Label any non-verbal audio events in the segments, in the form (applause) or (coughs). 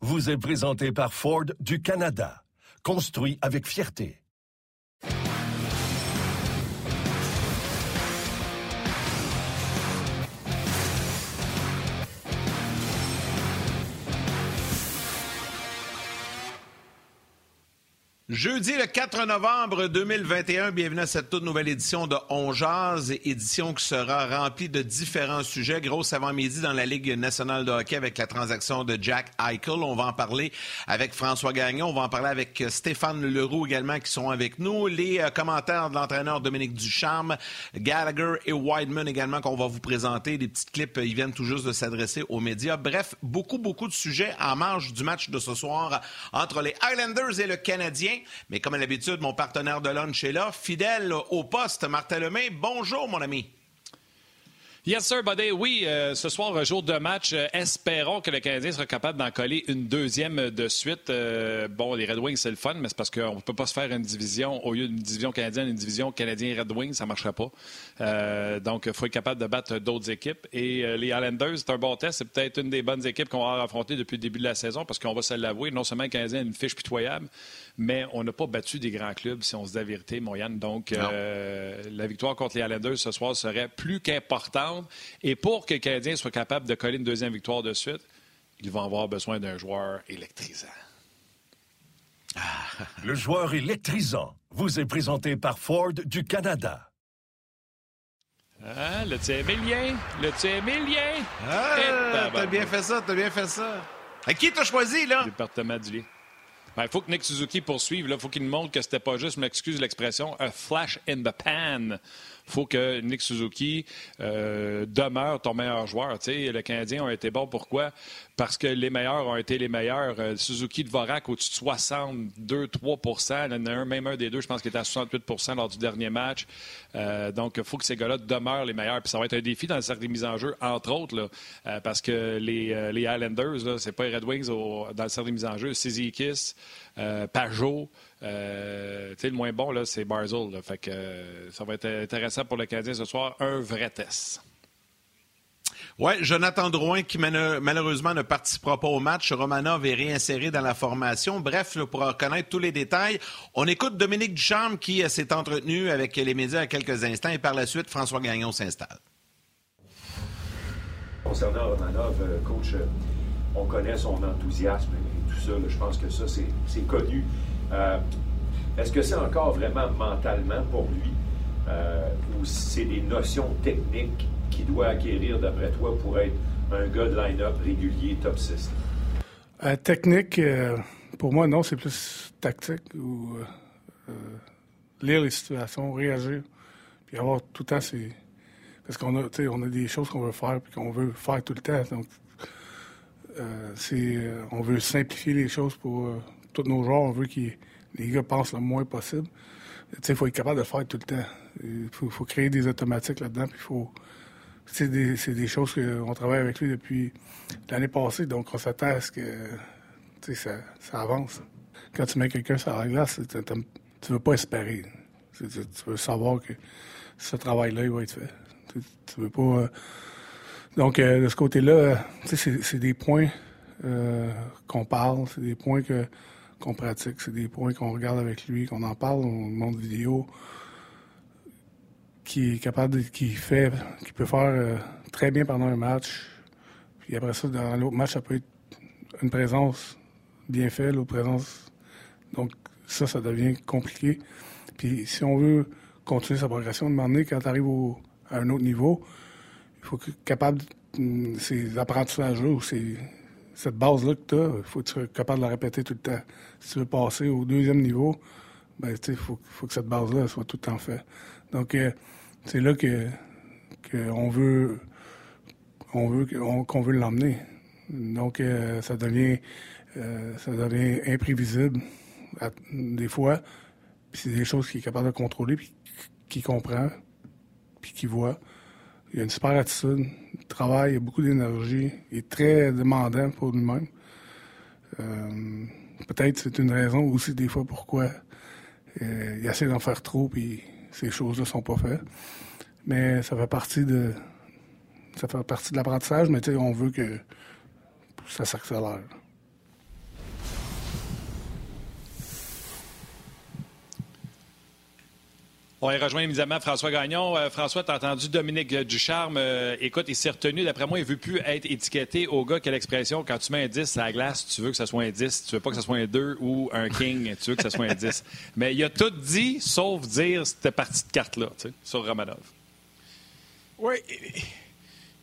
vous est présenté par Ford du Canada. Construit avec fierté. Jeudi le 4 novembre 2021, bienvenue à cette toute nouvelle édition de On Jazz, édition qui sera remplie de différents sujets. Grosse avant-midi dans la Ligue nationale de hockey avec la transaction de Jack Eichel. On va en parler avec François Gagnon, on va en parler avec Stéphane Leroux également qui sont avec nous. Les euh, commentaires de l'entraîneur Dominique Ducharme, Gallagher et Wideman également qu'on va vous présenter. Des petites clips, ils viennent tout juste de s'adresser aux médias. Bref, beaucoup, beaucoup de sujets en marge du match de ce soir entre les Highlanders et le Canadien. Mais comme à l'habitude, mon partenaire de lunch est là, fidèle au poste, Martin Lemay. Bonjour, mon ami. Yes, sir, buddy. Oui, euh, ce soir, jour de match. Euh, espérons que le Canadien sera capable d'en coller une deuxième de suite. Euh, bon, les Red Wings, c'est le fun, mais c'est parce qu'on ne peut pas se faire une division, au lieu d'une division canadienne, une division canadien-Red Wings, ça ne marcherait pas. donc, il faut être capable de battre d'autres équipes. Et les Islanders, c'est un bon test. C'est peut-être une des bonnes équipes qu'on va affronter depuis le début de la saison, parce qu'on va se l'avouer, non seulement le Canadien a une fiche pitoyable, mais on n'a pas battu des grands clubs, si on se dit la vérité, Moyane. Donc, la victoire contre les Islanders ce soir serait plus qu'importante. Et pour que le Canadien soit capable de coller une deuxième victoire de suite, ils vont avoir besoin d'un joueur électrisant. Le joueur électrisant vous est présenté par Ford du Canada. Ah, le tien Emilien, le tien Emilien. Ah, t'as bien fait ça, t'as bien fait ça. À qui t'as choisi, là? Département du lit. Il ben, faut que Nick Suzuki poursuive. Il faut qu'il montre que c'était pas juste, m'excuse l'expression, un flash in the pan faut que Nick Suzuki euh, demeure ton meilleur joueur. sais, le Canadien ont été bons. Pourquoi? Parce que les meilleurs ont été les meilleurs. Euh, Suzuki de Vorak au-dessus de 62-3 Il y en a un, même un des deux, je pense qu'il était à 68% lors du dernier match. Euh, donc, il faut que ces gars-là demeurent les meilleurs. Puis ça va être un défi dans le cercle des mises en jeu, entre autres, là, parce que les, les Islanders, c'est pas les Red Wings dans le cercle des mises en jeu. Sizikis, Pajot, euh, le moins bon, c'est Barzell. Euh, ça va être intéressant pour le Canadien ce soir. Un vrai test. Oui, Jonathan Drouin qui malheureusement ne participera pas au match. Romanov est réinséré dans la formation. Bref, pour connaître tous les détails, on écoute Dominique Ducharme qui euh, s'est entretenu avec les médias à quelques instants et par la suite, François Gagnon s'installe. Concernant Romanov, euh, coach, on connaît son enthousiasme et tout ça. je pense que ça, c'est connu. Euh, est-ce que c'est encore vraiment mentalement pour lui? Euh, ou c'est des notions techniques qu'il doit acquérir, d'après toi, pour être un gars de line-up régulier top 6? Euh, technique, pour moi, non, c'est plus tactique ou lire les situations, réagir, puis avoir tout le temps c'est Parce qu'on a, on a des choses qu'on veut faire puis qu'on veut faire tout le temps. Donc, on veut simplifier les choses pour tous nos joueurs, on veut que les gars pensent le moins possible. Il faut être capable de faire tout le temps. Il faut, créer des automatiques là-dedans. Faut, c'est des, des, choses qu'on travaille avec lui depuis l'année passée. Donc, on s'attend à ce que ça, ça, avance. Quand tu mets quelqu'un sur la glace, tu veux pas espérer. Tu, veux savoir que ce travail-là, il va être fait. Tu, veux pas. Euh, donc, euh, de ce côté-là, c'est des points euh, qu'on parle, c'est des points qu'on pratique. C'est des points qu'on regarde avec lui, qu'on en parle, on montre vidéo, qui est capable, de, qui fait, qui peut faire euh, très bien pendant un match. Puis après ça, dans l'autre match, ça peut être une présence bien faite, l'autre présence. Donc ça, ça devient compliqué. Puis si on veut continuer sa progression, demander quand tu arrives à un autre niveau, il faut être capable, hum, ces apprentissages ou cette base-là que tu as, il faut que tu sois capable de la répéter tout le temps. Si tu veux passer au deuxième niveau, ben, il faut, faut, que cette base-là soit tout le temps faite. Donc, euh, c'est là que, on veut veut qu'on veut l'emmener. Donc, ça, devient, ça devient imprévisible des fois. C'est des choses qu'il est capable de contrôler, puis qu'il comprend, puis qu'il voit. Il a une super attitude, il travaille, il a beaucoup d'énergie, il est très demandant pour lui-même. Peut-être c'est une raison aussi des fois pourquoi il essaie d'en faire trop, puis ces choses-là sont pas faites. Mais ça fait partie de ça fait partie de l'apprentissage, mais on veut que ça s'accélère. On va rejoindre évidemment François Gagnon. Euh, François, tu as entendu Dominique Ducharme. Euh, écoute, il s'est retenu. D'après moi, il ne veut plus être étiqueté au gars. Quelle expression? Quand tu mets un 10 à la glace, tu veux que ce soit un 10. Tu veux pas que ce soit un 2 ou un king. tu veux que ce soit un 10. Mais il a tout dit, sauf dire cette partie de carte-là, sur Romanov. Oui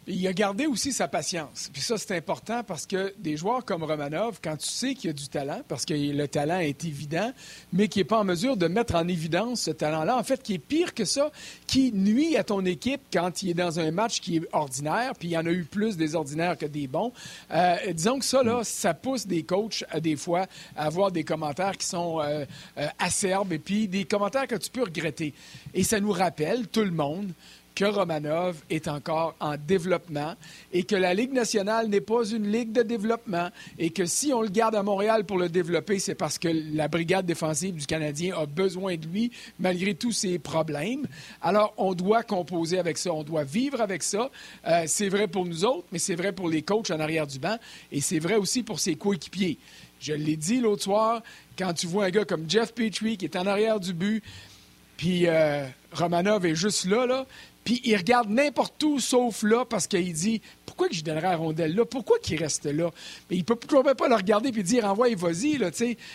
il a gardé aussi sa patience. Puis ça, c'est important parce que des joueurs comme Romanov, quand tu sais qu'il y a du talent, parce que le talent est évident, mais qui n'est pas en mesure de mettre en évidence ce talent-là, en fait, qui est pire que ça, qui nuit à ton équipe quand il est dans un match qui est ordinaire, puis il y en a eu plus des ordinaires que des bons. Euh, disons que ça, là, ça pousse des coachs, à, des fois, à avoir des commentaires qui sont euh, euh, acerbes et puis des commentaires que tu peux regretter. Et ça nous rappelle, tout le monde, que Romanov est encore en développement et que la Ligue nationale n'est pas une ligue de développement et que si on le garde à Montréal pour le développer, c'est parce que la brigade défensive du Canadien a besoin de lui malgré tous ses problèmes. Alors, on doit composer avec ça, on doit vivre avec ça. Euh, c'est vrai pour nous autres, mais c'est vrai pour les coachs en arrière du banc et c'est vrai aussi pour ses coéquipiers. Je l'ai dit l'autre soir, quand tu vois un gars comme Jeff Petrie qui est en arrière du but, puis euh, Romanov est juste là, là, puis il regarde n'importe où sauf là parce qu'il dit pourquoi que je donnerais à rondelle là? Pourquoi qu'il reste là? Mais il peut peut pas le regarder puis dire envoie vas-y là,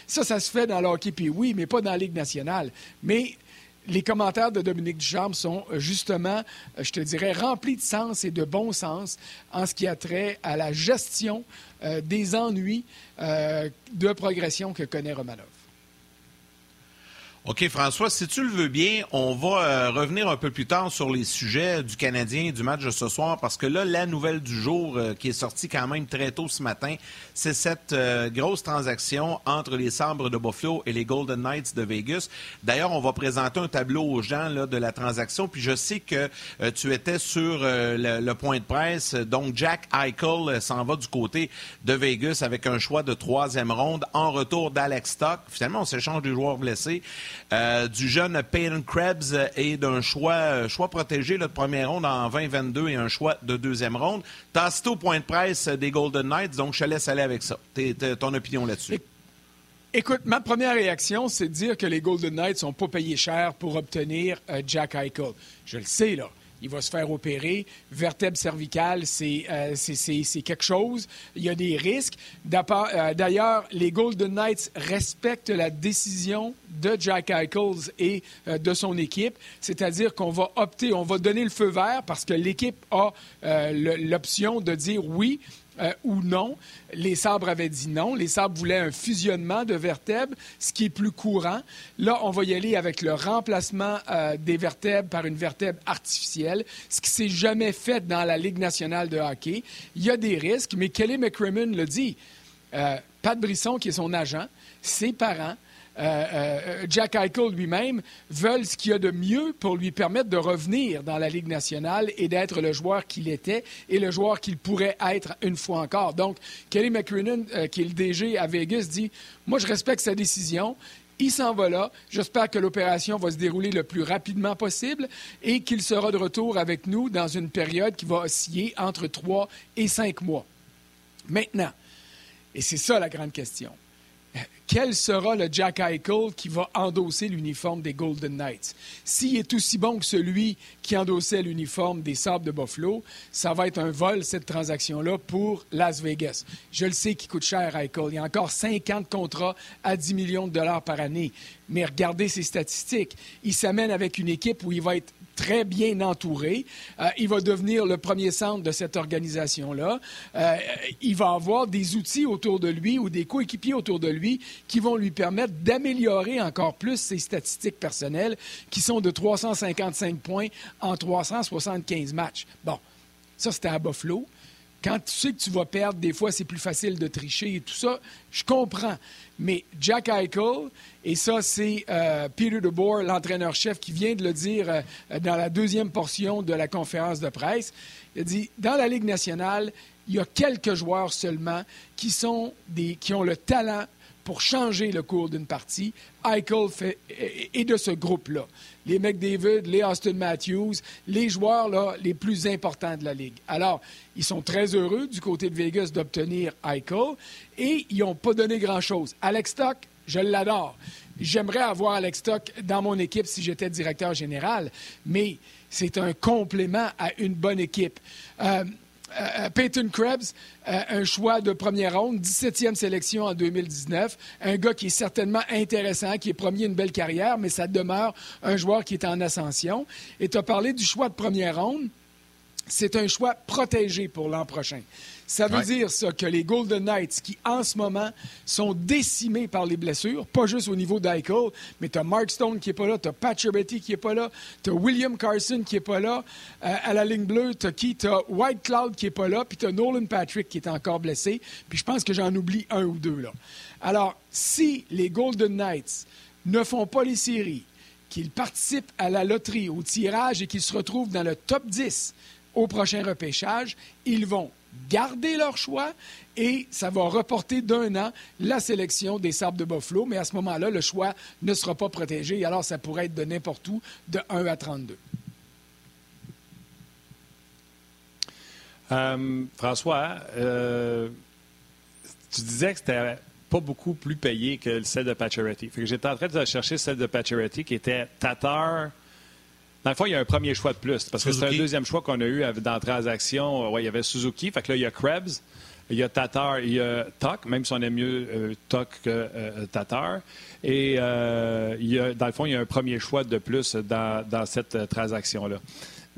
Ça ça se fait dans le hockey puis oui, mais pas dans la Ligue nationale. Mais les commentaires de Dominique Ducharme sont euh, justement, euh, je te dirais, remplis de sens et de bon sens en ce qui a trait à la gestion euh, des ennuis de progression que connaît Romanov. OK, François, si tu le veux bien, on va euh, revenir un peu plus tard sur les sujets du Canadien du match de ce soir, parce que là, la nouvelle du jour euh, qui est sortie quand même très tôt ce matin, c'est cette euh, grosse transaction entre les Sabres de Buffalo et les Golden Knights de Vegas. D'ailleurs, on va présenter un tableau aux gens là, de la transaction, puis je sais que tu étais sur le, point de presse. Donc, Jack Eichel s'en va du côté de Vegas avec un choix de troisième ronde en retour d'Alex Stock. Finalement, on s'échange des joueurs blessés. Euh, du jeune Peyton Krebs et d'un choix, euh, choix protégé de première ronde en 2022 et un choix de deuxième ronde. T'as au point de presse des Golden Knights, donc je te laisse aller avec ça. ton opinion là-dessus. Écoute, ma première réaction, c'est de dire que les Golden Knights sont pas payés cher pour obtenir euh, Jack Eichel. Je le sais, là il va se faire opérer. Vertèbre cervicale, euh, c'est quelque chose. Il y a des risques. Euh, d'ailleurs, les Golden Knights respectent la décision de Jack Eichels et euh, de son équipe, c'est-à-dire qu'on va opter, on va donner le feu vert parce que l'équipe a l'option de dire oui, euh, ou non. Les sabres avaient dit non. Les sabres voulaient un fusionnement de vertèbres, ce qui est plus courant. Là, on va y aller avec le remplacement euh, des vertèbres par une vertèbre artificielle, ce qui s'est jamais fait dans la Ligue nationale de hockey. Il y a des risques, mais Kelly McCrimmon le dit. Euh, Pat Brisson, qui est son agent, ses parents, euh, euh, Jack Eichel lui-même veulent ce qu'il y a de mieux pour lui permettre de revenir dans la Ligue nationale et d'être le joueur qu'il était et le joueur qu'il pourrait être une fois encore. Donc, Kelly McCrinnon, euh, qui est le DG à Vegas, dit Moi, je respecte sa décision. Il s'en va là. J'espère que l'opération va se dérouler le plus rapidement possible et qu'il sera de retour avec nous dans une période qui va osciller entre trois et cinq mois. Maintenant, et c'est ça la grande question quel sera le Jack Eichel qui va endosser l'uniforme des Golden Knights? S'il est aussi bon que celui qui endossait l'uniforme des Sabres de Buffalo, ça va être un vol, cette transaction-là, pour Las Vegas. Je le sais qu'il coûte cher, Eichel. Il y a encore 50 contrats à 10 millions de dollars par année. Mais regardez ses statistiques. Il s'amène avec une équipe où il va être très bien entouré. Euh, il va devenir le premier centre de cette organisation-là. Euh, il va avoir des outils autour de lui ou des coéquipiers autour de lui qui vont lui permettre d'améliorer encore plus ses statistiques personnelles qui sont de 355 points en 375 matchs. Bon, ça c'était à Buffalo. quand tu sais que tu vas perdre, des fois, c'est plus facile de tricher et tout ça. Je comprends. Mais Jack Eichel, et ça, c'est euh, Peter DeBoer, l'entraîneur-chef, qui vient de le dire euh, dans la deuxième portion de la conférence de presse. Il a dit dans la Ligue nationale, il y a quelques joueurs seulement qui, sont des, qui ont le talent pour changer le cours d'une partie. Eichel fait, est de ce groupe-là. Les McDavid, les Austin Matthews, les joueurs là, les plus importants de la Ligue. Alors, ils sont très heureux du côté de Vegas d'obtenir Eichel et ils n'ont pas donné grand-chose. Alex Stock, je l'adore. J'aimerais avoir Alex Stock dans mon équipe si j'étais directeur général, mais c'est un complément à une bonne équipe. Euh, euh, euh, Peyton Krebs, euh, un choix de première ronde, 17e sélection en 2019. Un gars qui est certainement intéressant, qui est promis une belle carrière, mais ça demeure un joueur qui est en ascension. Et tu as parlé du choix de première ronde. C'est un choix protégé pour l'an prochain. Ça veut dire ça que les Golden Knights, qui en ce moment sont décimés par les blessures, pas juste au niveau d'Eichel, mais tu as Mark Stone qui n'est pas là, tu as Patcher Betty qui n'est pas là, tu as William Carson qui n'est pas là, euh, à la ligne bleue, tu as qui? Tu as White Cloud qui n'est pas là, puis tu as Nolan Patrick qui est encore blessé, puis je pense que j'en oublie un ou deux là. Alors, si les Golden Knights ne font pas les séries, qu'ils participent à la loterie, au tirage et qu'ils se retrouvent dans le top 10 au prochain repêchage, ils vont garder leur choix et ça va reporter d'un an la sélection des Sables de Buffalo. Mais à ce moment-là, le choix ne sera pas protégé. Alors, ça pourrait être de n'importe où, de 1 à 32. Euh, François, euh, tu disais que c'était pas beaucoup plus payé que celle de Pacioretty. J'étais en train de chercher celle de Pacioretty qui était Tatar, dans le fond, il y a un premier choix de plus. Parce que c'est un deuxième choix qu'on a eu dans la transaction. Ouais, il y avait Suzuki. Fait que là, il y a Krebs. Il y a Tatar, il y a Tuck, même si on aime mieux euh, Tuck que euh, Tatar. Et euh, il y a, dans le fond, il y a un premier choix de plus dans, dans cette transaction-là.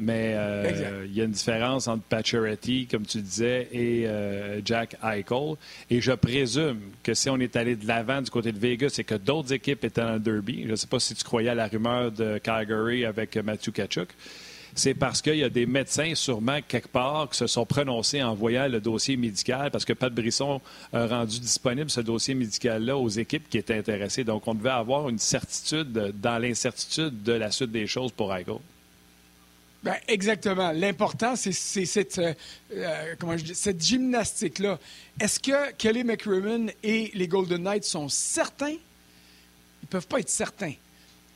Mais euh, il y a une différence entre Pacioretty, comme tu disais, et euh, Jack Eichel. Et je présume que si on est allé de l'avant du côté de Vegas et que d'autres équipes étaient dans le derby, je ne sais pas si tu croyais à la rumeur de Calgary avec Matthew Kachuk, c'est parce qu'il y a des médecins, sûrement, quelque part, qui se sont prononcés en voyant le dossier médical, parce que Pat Brisson a rendu disponible ce dossier médical-là aux équipes qui étaient intéressées. Donc, on devait avoir une certitude dans l'incertitude de la suite des choses pour Eichel. Ben, exactement. L'important, c'est cette, euh, euh, cette gymnastique-là. Est-ce que Kelly McCrimmon et les Golden Knights sont certains? Ils ne peuvent pas être certains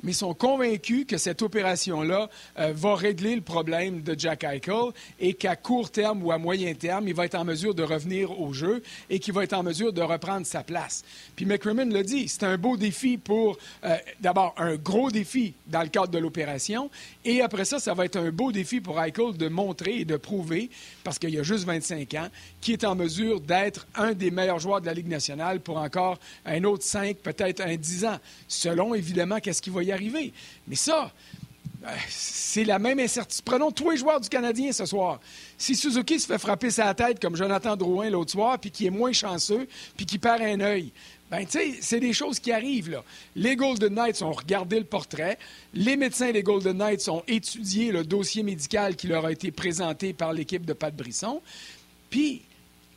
mais sont convaincus que cette opération-là euh, va régler le problème de Jack Eichel et qu'à court terme ou à moyen terme, il va être en mesure de revenir au jeu et qu'il va être en mesure de reprendre sa place. Puis McCrimmon l'a dit, c'est un beau défi pour, euh, d'abord, un gros défi dans le cadre de l'opération et après ça, ça va être un beau défi pour Eichel de montrer et de prouver, parce qu'il y a juste 25 ans, qu'il est en mesure d'être un des meilleurs joueurs de la Ligue nationale pour encore un autre 5, peut-être un 10 ans, selon évidemment qu'est-ce qu'il va y arriver. Mais ça, euh, c'est la même incertitude. Prenons tous les joueurs du Canadien ce soir. Si Suzuki se fait frapper sa tête comme Jonathan Drouin l'autre soir, puis qui est moins chanceux, puis qui perd un œil, ben, tu sais, c'est des choses qui arrivent, là. Les Golden Knights ont regardé le portrait. Les médecins des Golden Knights ont étudié le dossier médical qui leur a été présenté par l'équipe de Pat Brisson. Puis,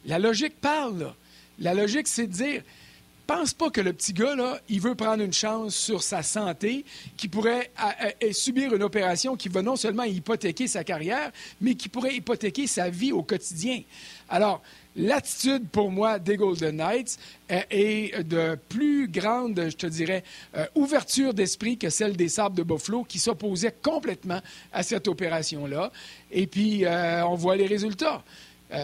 la logique parle, là. La logique, c'est de dire pense pas que le petit gars, là, il veut prendre une chance sur sa santé, qui pourrait subir une opération qui va non seulement hypothéquer sa carrière, mais qui pourrait hypothéquer sa vie au quotidien. Alors, l'attitude pour moi des Golden Knights euh, est de plus grande, je te dirais, euh, ouverture d'esprit que celle des Sables de Buffalo qui s'opposaient complètement à cette opération-là. Et puis, euh, on voit les résultats. tu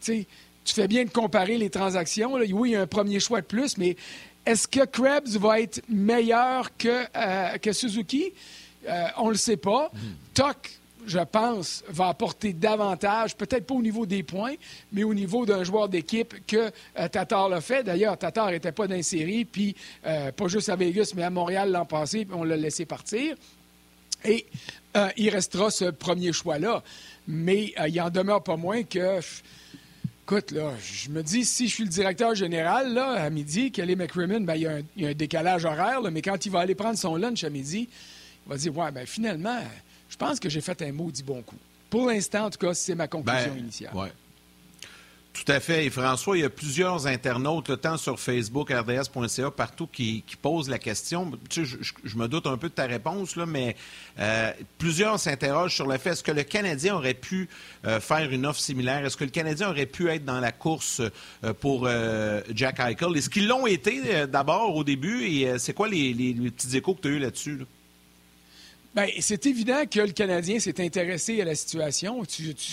sais, tu fais bien de comparer les transactions. Oui, il y a un premier choix de plus, mais est-ce que Krebs va être meilleur que, euh, que Suzuki? Euh, on ne le sait pas. Mm. Tuck, je pense, va apporter davantage, peut-être pas au niveau des points, mais au niveau d'un joueur d'équipe que euh, Tatar l'a fait. D'ailleurs, Tatar n'était pas dans série, puis pas juste à Vegas, mais à Montréal l'an passé, puis on l'a laissé partir. Et il restera ce premier choix-là. Mais il en demeure pas moins que Écoute, là, je me dis, si je suis le directeur général, là, à midi, Kelly McCrimmon, ben, il, y a un, décalage horaire, mais quand il va aller prendre son lunch à midi, il va dire, ouais, ben, finalement, je pense que j'ai fait un maudit bon coup. Pour l'instant, en tout cas, c'est ma conclusion ben, initiale. Ouais. Tout à fait. Et François, il y a plusieurs internautes, tant sur Facebook, rds.ca, partout, qui, posent la question. Tu sais, je, me doute un peu de ta réponse, là, mais euh, plusieurs s'interrogent sur le fait est-ce que le Canadien aurait pu euh, faire une offre similaire? Est-ce que le Canadien aurait pu être dans la course euh, pour Jack Eichel? Est-ce qu'ils l'ont été d'abord au début? Et c'est quoi les, petits échos que tu as eu là-dessus? là? dessus Bien, c'est évident que le Canadien s'est intéressé à la situation.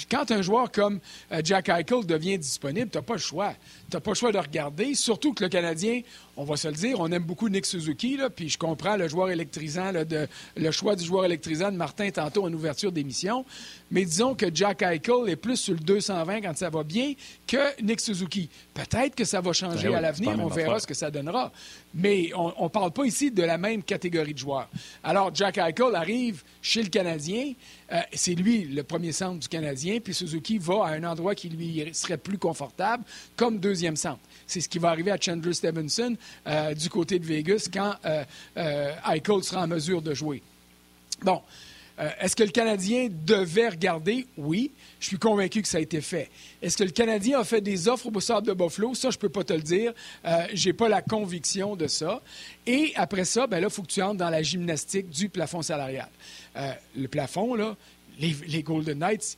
quand un joueur comme euh, Jack Eichel devient disponible, tu pas le choix. Tu n'as pas le choix de regarder, surtout que le Canadien, on va se le dire, on aime beaucoup Nick Suzuki, là, puis je comprends le joueur électrisant, de, le choix du joueur électrisant de Martin tantôt en ouverture d'émission. Mais disons que Jack Eichel est plus sur le 220 quand ça va bien que Nick Suzuki. Peut-être que ça va changer ben à l'avenir, on verra ce que ça donnera. Mais on ne parle pas ici de la même catégorie de joueurs. Alors, Jack Eichel arrive chez le Canadien. Euh, c'est lui le premier centre du Canadien, puis Suzuki va à un endroit qui lui serait plus confortable comme deuxième centre. C'est ce qui va arriver à Chandler Stevenson euh, du côté de Vegas quand euh, Eichel sera en mesure de jouer. Bon. Est-ce que le Canadien devait regarder? Oui. Je suis convaincu que ça a été fait. Est-ce que le Canadien a fait des offres au Sable de Buffalo? Ça, je ne peux pas te le dire. je n'ai pas la conviction de ça. Et après ça, ben là, il faut que tu entres dans la gymnastique du plafond salarial. le plafond, là, les, Golden Knights,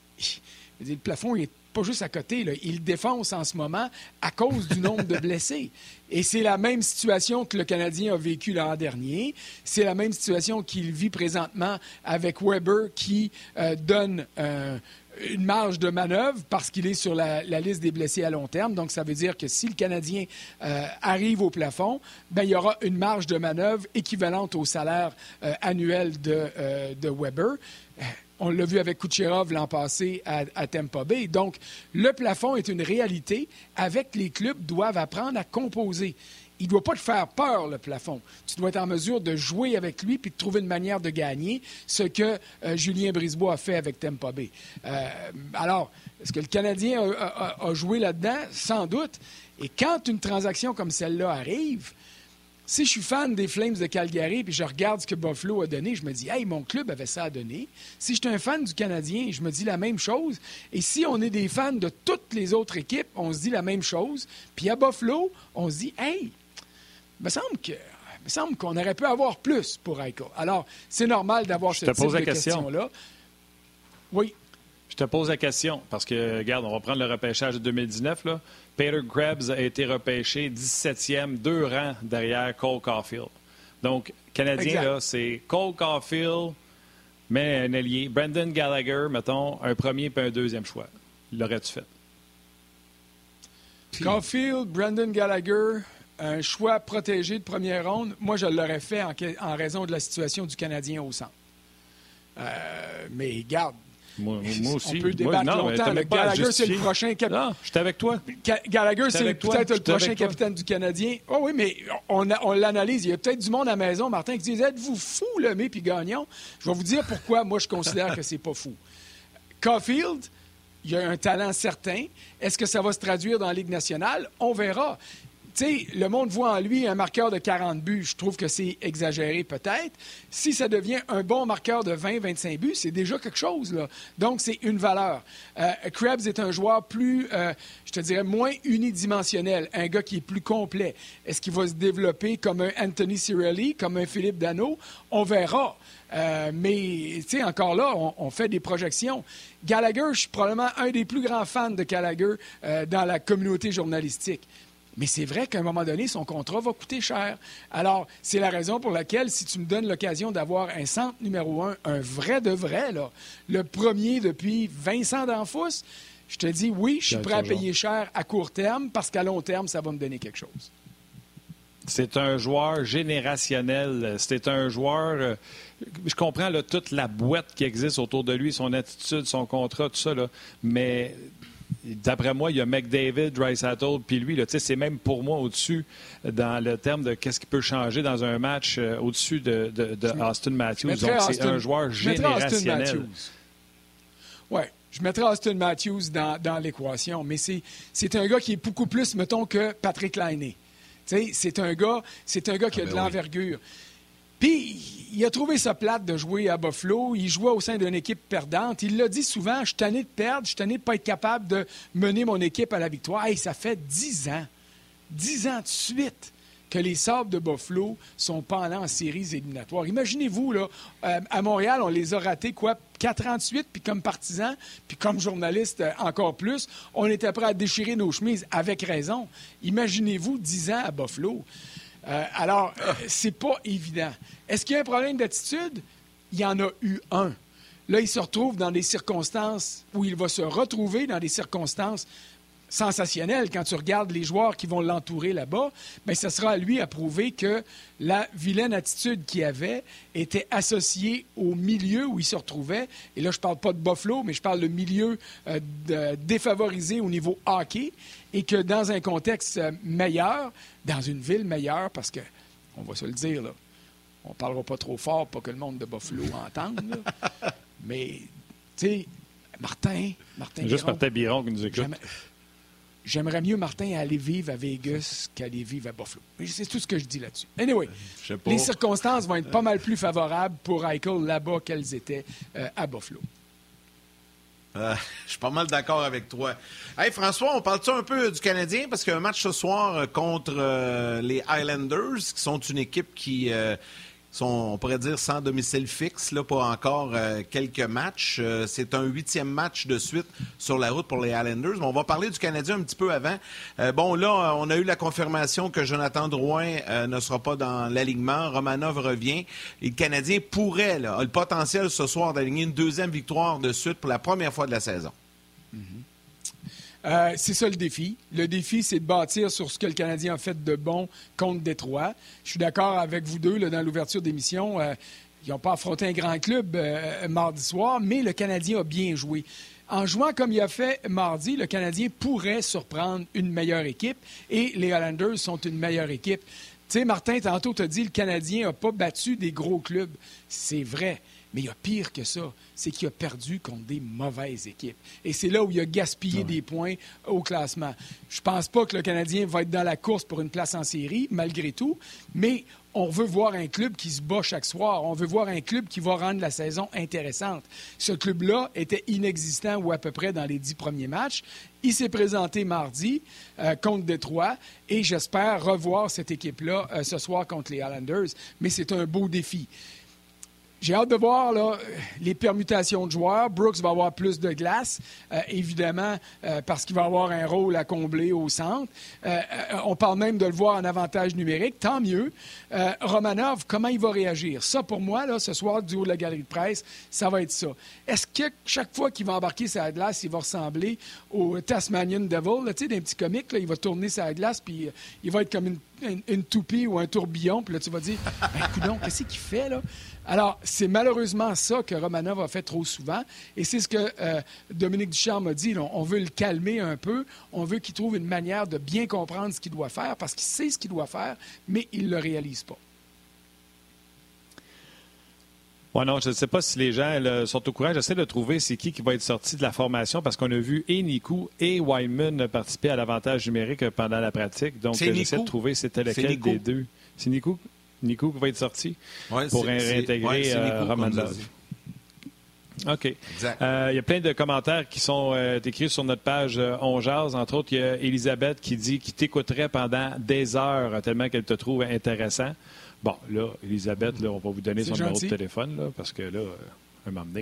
le plafond n'est pas juste à côté. Là. Ils défoncent en ce moment à cause du nombre de blessés. Et c'est la même situation que le Canadien a vécu l'an dernier. C'est la même situation qu'il vit présentement avec Weber qui euh, donne euh, une marge de manœuvre parce qu'il est sur la, liste des blessés à long terme. Donc, ça veut dire que si le Canadien euh, arrive au plafond, ben, il y aura une marge de manœuvre équivalente au salaire annuel de Weber. On l'a vu avec Kucherov l'an passé à, Tampa Bay. Donc, le plafond est une réalité avec les clubs doivent apprendre à composer. Il ne doit pas te faire peur, le plafond. Tu dois être en mesure de jouer avec lui puis de trouver une manière de gagner, ce que euh, Julien Brisebois a fait avec Tampa Bay. Euh, alors, est-ce que le Canadien a joué là-dedans? Sans doute. Et quand une transaction comme celle-là arrive, si je suis fan des Flames de Calgary puis je regarde ce que Buffalo a donné, je me dis, hey, mon club avait ça à donner. Si je suis un fan du Canadien, je me dis la même chose. Et si on est des fans de toutes les autres équipes, on se dit la même chose. Puis à Buffalo, on se dit, hey, il me semble que. me semble qu'on aurait pu avoir plus pour Eichel. Alors, c'est normal d'avoir cette type de question-là. Oui. Je te pose la question parce que, regarde, on va prendre le repêchage de 2019. Là. Peter Krebs a été repêché 17e, deux rangs derrière Cole Caulfield. Donc, Canadien, là, c'est Cole Caulfield, mais un allié. Brendan Gallagher, mettons, un premier puis un deuxième choix. L'aurais-tu fait? Caulfield, Brendan Gallagher, un choix protégé de première ronde, moi, je l'aurais fait en, raison de la situation du Canadien au centre. Euh, mais garde, moi, aussi. On peut débattre moi, non, longtemps. Gallagher, c'est le prochain capitaine. Non, j'étais avec toi. Gallagher, c'est peut-être le prochain capitaine du Canadien. Oh oui, mais on, on l'analyse. Il y a peut-être du monde à la maison, Martin, qui dit Êtes-vous fou, le mais puis Gagnon Je vais vous dire pourquoi moi je considère que c'est pas fou. Caulfield, il a un talent certain. Est-ce que ça va se traduire dans la Ligue nationale? On verra le monde voit en lui un marqueur de 40 buts. Je trouve que c'est exagéré peut-être. Si ça devient un bon marqueur de 20-25 buts, c'est déjà quelque chose. Donc, c'est une valeur. Euh, Krebs est un joueur plus, euh, je te dirais, moins unidimensionnel, un gars qui est plus complet. Est-ce qu'il va se développer comme un Anthony Cirelli, comme un Philippe Dano? On verra. Euh, mais, tu encore là, on, fait des projections. Gallagher, je suis probablement un des plus grands fans de Gallagher dans la communauté journalistique. Mais c'est vrai qu'à un moment donné, son contrat va coûter cher. Alors, c'est la raison pour laquelle, si tu me donnes l'occasion d'avoir un centre numéro un, un vrai de vrai, là, le premier depuis Vincent D'Anfous, je te dis oui, je suis prêt à payer cher à court terme parce qu'à long terme, ça va me donner quelque chose. C'est un joueur générationnel. C'est un joueur. Euh, je comprends toute la boîte qui existe autour de lui, son attitude, son contrat, tout ça. Là, mais D'après moi, il y a McDavid, Dreisaitl, puis lui, c'est même pour moi au-dessus dans le terme de qu'est-ce qui peut changer dans un match euh, au-dessus de, Austin Matthews. Donc, c'est un joueur générationnel. Oui, je mettrais Austin Matthews dans, l'équation, mais c'est un gars qui est beaucoup plus, mettons, que Patrick Laine. C'est un gars, c'est un gars qui a ah, de ben l'envergure. Il a trouvé ça plate de jouer à Buffalo. Il jouait au sein d'une équipe perdante. Il l'a dit souvent, je suis de perdre, je suis tanné de pas être capable de mener mon équipe à la victoire. Hey, ça fait dix ans, dix ans de suite que les Sabres de Buffalo sont allés en séries éliminatoires. Imaginez-vous, là, euh, à Montréal, on les a ratés, quoi, 4 ans de suite, puis comme partisans, puis comme journalistes euh, encore plus, on était prêts à déchirer nos chemises, avec raison. Imaginez-vous 10 ans à Buffalo. Euh, alors, c'est pas évident. Est-ce qu'il y a un problème d'attitude? Il y en a eu un. Là, il se retrouve dans des circonstances où il va se retrouver dans des circonstances sensationnel quand tu regardes les joueurs qui vont l'entourer là-bas, bien, ce sera à lui à prouver que la vilaine attitude qu'il avait était associée au milieu où il se retrouvait. Et là, je ne parle pas de Buffalo, mais je parle de milieu euh, défavorisé au niveau hockey et que dans un contexte meilleur, dans une ville meilleure, parce que, on va se le dire, là, on ne parlera pas trop fort pour que le monde de Buffalo (laughs) entende, mais, tu sais, Martin, Martin Juste Martin Biron qui nous écoute j'aimerais mieux, Martin, aller vivre à Vegas (laughs) qu'aller vivre à Buffalo. C'est tout ce que je dis là-dessus. Anyway, les circonstances vont être pas mal plus favorables pour Eichel là-bas qu'elles étaient euh, à Buffalo. Euh, (laughs) je suis pas mal d'accord avec toi. Hey François, on parle-tu un peu du Canadien? Parce qu'il y a un match ce soir euh, contre les Highlanders, qui sont une équipe qui on pourrait dire, sans domicile fixe là, pour encore euh, quelques matchs. Euh, c'est un huitième match de suite sur la route pour les Islanders. on va parler du Canadien un petit peu avant. Euh, bon, là, on a eu la confirmation que Jonathan Drouin ne sera pas dans l'alignement. Romanov revient. Et le Canadien pourrait, a le potentiel ce soir d'aligner une deuxième victoire de suite pour la première fois de la saison. Mm-hmm. Euh, c'est ça le défi. Le défi, c'est de bâtir sur ce que le Canadien a fait de bon contre Détroit. Je suis d'accord avec vous deux dans l'ouverture d'émission. Euh, ils n'ont pas affronté un grand club euh, mardi soir, mais le Canadien a bien joué. En jouant comme il a fait mardi, le Canadien pourrait surprendre une meilleure équipe et les Highlanders sont une meilleure équipe. Tu sais, Martin, tantôt, tu as dit le Canadien n'a pas battu des gros clubs. C'est vrai. Mais il y a pire que ça, c'est qu'il a perdu contre des mauvaises équipes. Et c'est là où il a gaspillé des points au classement. Je pense pas que le Canadien va être dans la course pour une place en série, malgré tout, mais on veut voir un club qui se bat chaque soir. On veut voir un club qui va rendre la saison intéressante. Ce club-là était inexistant ou à peu près dans les dix premiers matchs. Il s'est présenté mardi euh, contre Détroit et j'espère revoir cette équipe-là euh, ce soir contre les Islanders. Mais c'est un beau défi. J'ai hâte de voir les permutations de joueurs. Brooks va avoir plus de glace, euh, évidemment, euh, parce qu'il va avoir un rôle à combler au centre. Euh, on parle même de le voir en avantage numérique, tant mieux. Romanov, comment il va réagir? Ça, pour moi, ce soir, du haut de la galerie de presse, ça va être ça. Est-ce que chaque fois qu'il va embarquer sa glace, il va ressembler au Tasmanian Devil, tu sais, d'un petit comique, là, il va tourner sa glace, puis il va être comme une, toupie ou un tourbillon, puis là, tu vas dire, (laughs) ben, qu'est-ce qu'il fait, là? Alors, c'est malheureusement ça que Romanov a fait trop souvent. Et c'est ce que euh, Dominique Ducharme a dit. On veut le calmer un peu. On veut qu'il trouve une manière de bien comprendre ce qu'il doit faire parce qu'il sait ce qu'il doit faire, mais il ne le réalise pas. Oui, non, je ne sais pas si les gens sont au courant. J'essaie de trouver c'est qui qui va être sorti de la formation parce qu'on a vu et Nikou et Wyman participer à l'avantage numérique pendant la pratique. Donc, j'essaie de trouver c'était lequel des deux. C'est Nikou? Nico qui va être sorti pour réintégrer euh, Romanov. OK. Euh, il y a plein de commentaires qui sont euh, écrits sur notre page On Entre autres, il y a Elisabeth qui dit qu'il t'écouterait pendant des heures tellement qu'elle te trouve intéressant. Bon, là, Elisabeth, là, on va vous donner son numéro de téléphone là, parce que là, elle m'a (laughs)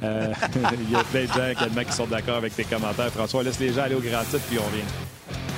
il y a plein de gens qui sont d'accord avec tes commentaires. François, laisse les gens aller au grand titre puis on revient.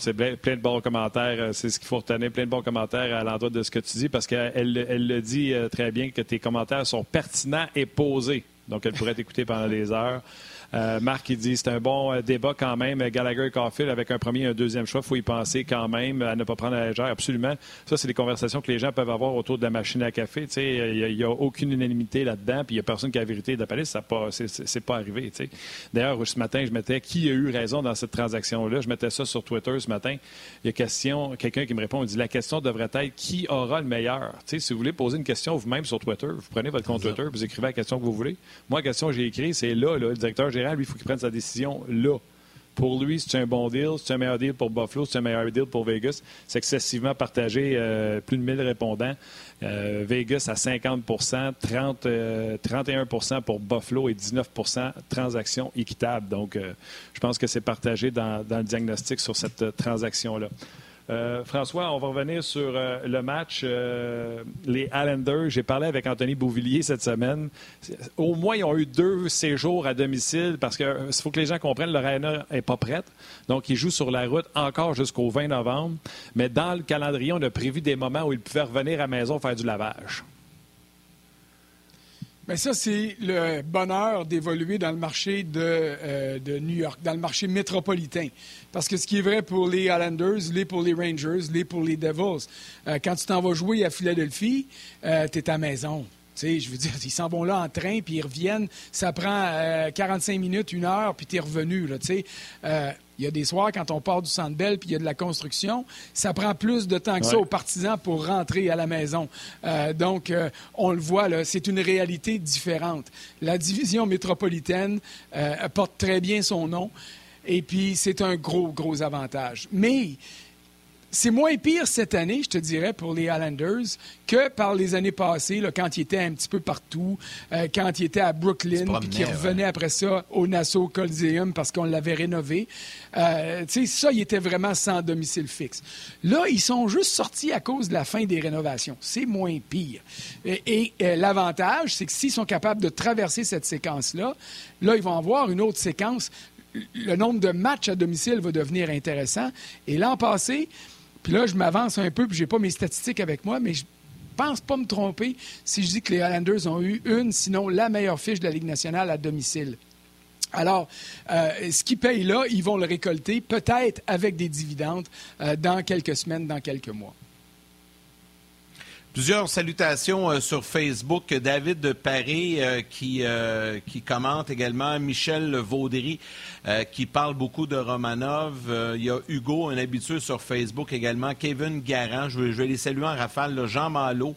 C'est plein, de bons commentaires. Euh, c'est ce qu'il faut retenir. Plein de bons commentaires à l'endroit de ce que tu dis parce qu'elle elle le dit euh, très bien que tes commentaires sont pertinents et posés. Donc, elle pourrait t'écouter pendant des heures. Euh, Marc, il dit c'est un bon euh, débat quand même. Gallagher et Caulfield avec un premier et un deuxième choix, il faut y penser quand même, à ne pas prendre à la légère. Absolument. Ça, c'est des conversations que les gens peuvent avoir autour de la machine à café. Il n'y a, aucune unanimité là-dedans, puis il n'y a personne qui a la vérité de la palisse. Ça pas, c'est, pas arrivé. D'ailleurs, ce matin, je mettais qui a eu raison dans cette transaction-là? Je mettais ça sur Twitter ce matin. Il y a question, quelqu'un qui me répond, il dit la question devrait être qui aura le meilleur? si vous voulez poser une question vous-même sur Twitter, vous prenez votre compte Twitter, vous écrivez la question que vous voulez. Moi, la question que j'ai écrite, c'est là, le directeur lui, il faut qu'il prenne sa décision là. Pour lui, c'est un bon deal, c'est un meilleur deal pour Buffalo, c'est un meilleur deal pour Vegas. C'est excessivement partagé, euh, plus de 1000 répondants. Euh, Vegas à 50 30, 31% pour Buffalo et 19 transactions équitables. Donc, euh, je pense que c'est partagé dans, le diagnostic sur cette transaction-là. Euh, François, on va revenir sur euh, le match. Euh, les Islanders, j'ai parlé avec Anthony Bouvillier cette semaine. Au moins, ils ont eu deux séjours à domicile parce qu'il faut que les gens comprennent, l'arena n'est pas prête. Donc, ils jouent sur la route encore jusqu'au 20 novembre. Mais dans le calendrier, on a prévu des moments où ils pouvaient revenir à la maison faire du lavage. Mais ça, c'est le bonheur d'évoluer dans le marché de, de, New York, dans le marché métropolitain. Parce que ce qui est vrai pour les Islanders, l'est pour les Rangers, l'est pour les Devils. Euh, quand tu t'en vas jouer à Philadelphie, euh, tu es à maison. je veux dire, ils s'en vont là en train, puis ils reviennent. Ça prend 45 euh, minutes, une heure, puis tu es revenu. Il y a des soirs, quand on part du Centre Bell, puis il y a de la construction, ça prend plus de temps que ça aux partisans pour rentrer à la maison. donc, on le voit, c'est une réalité différente. La division métropolitaine porte très bien son nom. Et puis, c'est un gros, gros avantage. Mais c'est moins pire cette année, je te dirais, pour les Islanders que par les années passées, là, quand ils étaient un petit peu partout, euh, quand ils étaient à Brooklyn, puis qu'ils revenaient après ça au Nassau Coliseum parce qu'on l'avait rénové. Euh, tu sais, ça, ils étaient vraiment sans domicile fixe. Là, ils sont juste sortis à cause de la fin des rénovations. C'est moins pire. Et, euh, l'avantage, c'est que s'ils sont capables de traverser cette séquence-là, là, ils vont avoir une autre séquence le nombre de matchs à domicile va devenir intéressant. Et l'an passé, puis là, je m'avance un peu, puis j'ai pas mes statistiques avec moi, mais je pense pas me tromper si je dis que les Highlanders ont eu une, sinon la meilleure fiche de la Ligue nationale à domicile. Alors, euh, ce qui paye là, ils vont le récolter, peut-être avec des dividendes, euh, dans quelques semaines, dans quelques mois. Plusieurs salutations euh, sur Facebook. David de Paris euh, qui, euh, qui commente également. Michel Vaudry qui parle beaucoup de Romanov. il y a Hugo, un habitué sur Facebook également. Kevin Garant, je vais, les saluer en rafale. Jean Malo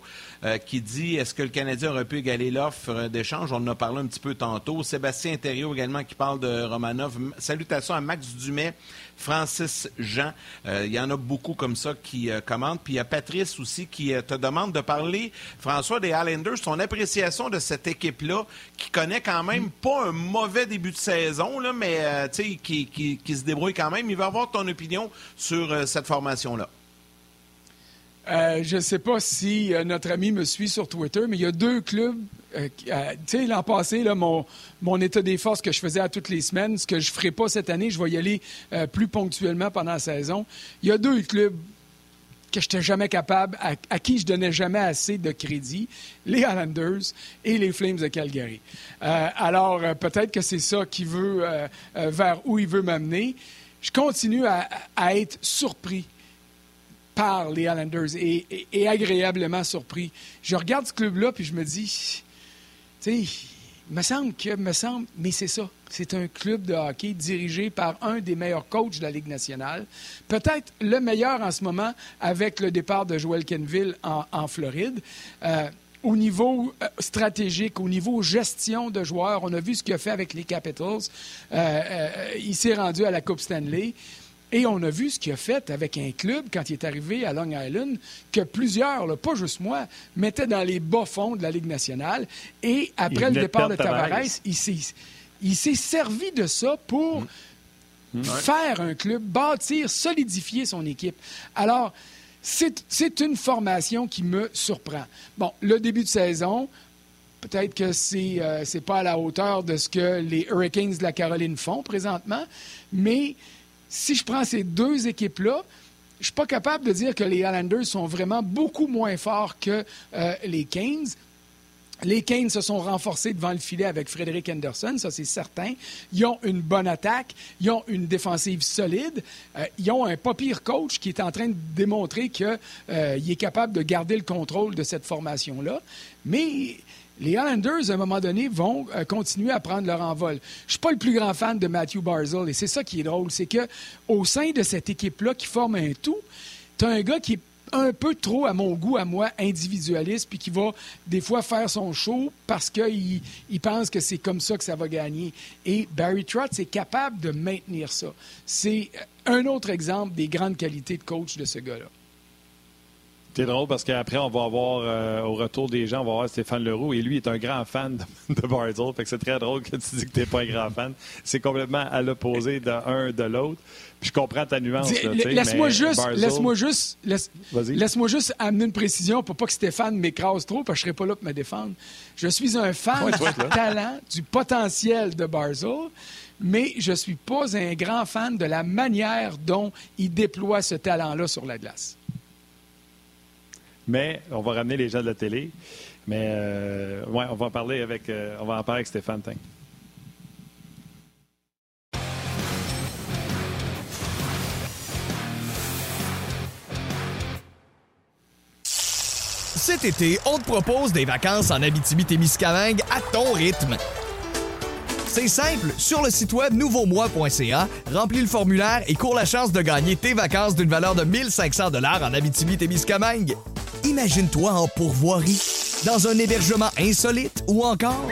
qui dit est-ce que le Canadien aurait pu égaler l'offre d'échange? On en a parlé un petit peu tantôt. Sébastien Thériault également qui parle de Romanov. Salutations à Max Dumais. Francis Jean. Euh, il y en a beaucoup comme ça qui euh, commentent. Puis il y a Patrice aussi qui euh, te demande de parler, François, des Highlanders, son appréciation de cette équipe-là, qui connaît quand même pas un mauvais début de saison, là, mais qui, qui, qui, se débrouille quand même. Il va avoir ton opinion sur cette formation-là. Je ne sais pas si notre ami me suit sur Twitter, mais il y a deux clubs euh, euh, tu sais, l'an passé, mon, état des forces que je faisais à toutes les semaines, ce que je ne ferai pas cette année, je vais y aller euh, plus ponctuellement pendant la saison. Il y a deux clubs que je n'étais jamais capable, à, qui je donnais jamais assez de crédit, les Islanders et les Flames de Calgary. alors, peut-être que c'est ça qui veut, vers où il veut m'amener. Je continue à, être surpris par les Islanders et, agréablement surpris. Je regarde ce club-là puis je me dis, tu sais, me semble que, me semble, mais c'est ça. C'est un club de hockey dirigé par un des meilleurs coachs de la Ligue nationale. Peut-être le meilleur en ce moment avec le départ de Joel Kenville en, Floride. Euh, au niveau euh, stratégique, au niveau gestion de joueurs, on a vu ce qu'il a fait avec les Capitals. Euh, il s'est rendu à la Coupe Stanley. Et on a vu ce qu'il a fait avec un club quand il est arrivé à Long Island, que plusieurs, pas juste moi, mettaient dans les bas-fonds de la Ligue nationale. Et après le départ de Tavares, il s'est servi de ça pour mm. faire un club, bâtir, solidifier son équipe. Alors, c'est une formation qui me surprend. Bon, le début de saison, peut-être que c'est n'est euh, pas à la hauteur de ce que les Hurricanes de la Caroline font présentement, mais si je prends ces deux équipes-là, je ne suis pas capable de dire que les Islanders sont vraiment beaucoup moins forts que euh, les Kings. Les Canes se sont renforcés devant le filet avec Frédéric Henderson, ça c'est certain. Ils ont une bonne attaque, ils ont une défensive solide, euh, ils ont un pas pire coach qui est en train de démontrer qu'il euh, est capable de garder le contrôle de cette formation-là. Mais les Islanders, à un moment donné, vont euh, continuer à prendre leur envol. Je ne suis pas le plus grand fan de Matthew Barzell, et c'est ça qui est drôle, c'est que au sein de cette équipe-là qui forme un tout, tu as un gars qui est un peu trop, à mon goût, à moi, individualiste, puis qui va des fois faire son show parce qu'il il pense que c'est comme ça que ça va gagner. Et Barry Trotz est capable de maintenir ça. C'est un autre exemple des grandes qualités de coach de ce gars-là. C'est drôle parce qu'après, on va avoir, euh, au retour des gens, on va voir Stéphane Leroux et lui est un grand fan de, (laughs) de Barzell. Fait que c'est très drôle que tu dis que tu n'es pas un grand fan. C'est complètement à l'opposé d'un de l'autre. Puis je comprends ta nuance. Laisse-moi juste, laisse-moi juste, laisse-moi juste amener une précision pour pas que Stéphane m'écrase trop, parce que je serai pas là pour me défendre. Je suis un fan du (laughs) talent, du potentiel de Barzell, mais je suis pas un grand fan de la manière dont il déploie ce talent-là sur la glace. Mais on va ramener les gens de la télé. Mais euh, on va en parler avec, euh, on va parler avec Stéphane. Cet été, on te propose des vacances en Abitibi-Témiscamingue à ton rythme. C'est simple, sur le site web nouveaumois.ca, remplis le formulaire et cours la chance de gagner tes vacances d'une valeur de 1500 dollars en Abitibi-Témiscamingue. Imagine-toi en pourvoirie, dans un hébergement insolite ou encore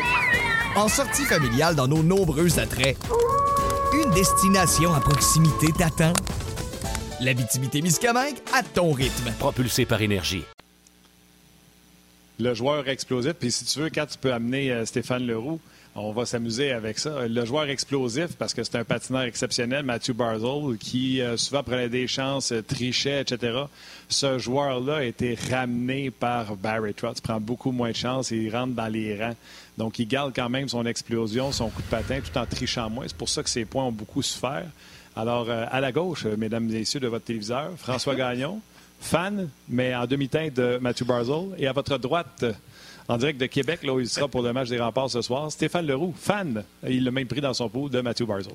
en sortie familiale dans nos nombreux attraits. Une destination à proximité t'attend. L'Abitibi-Témiscamingue à ton rythme. Propulsé par énergie le joueur explosif. Puis si tu veux, quand tu peux amener euh, Stéphane Leroux, on va s'amuser avec ça. Le joueur explosif, parce que c'est un patineur exceptionnel, Matthew Barzell, qui euh, souvent prenait des chances, euh, trichait, etc. Ce joueur-là a été ramené par Barry Trotz. prend beaucoup moins de chances et il rentre dans les rangs. Donc, il garde quand même son explosion, son coup de patin, tout en trichant moins. C'est pour ça que ses points ont beaucoup souffert. Alors, à la gauche, mesdames et messieurs de votre téléviseur, François (laughs) Gagnon fan, mais en demi-teinte de Matthew Barzell. Et à votre droite, en direct de Québec, là où il sera pour le match des remparts ce soir, Stéphane Leroux, fan. Il l'a même pris dans son pot de Matthew Barzell.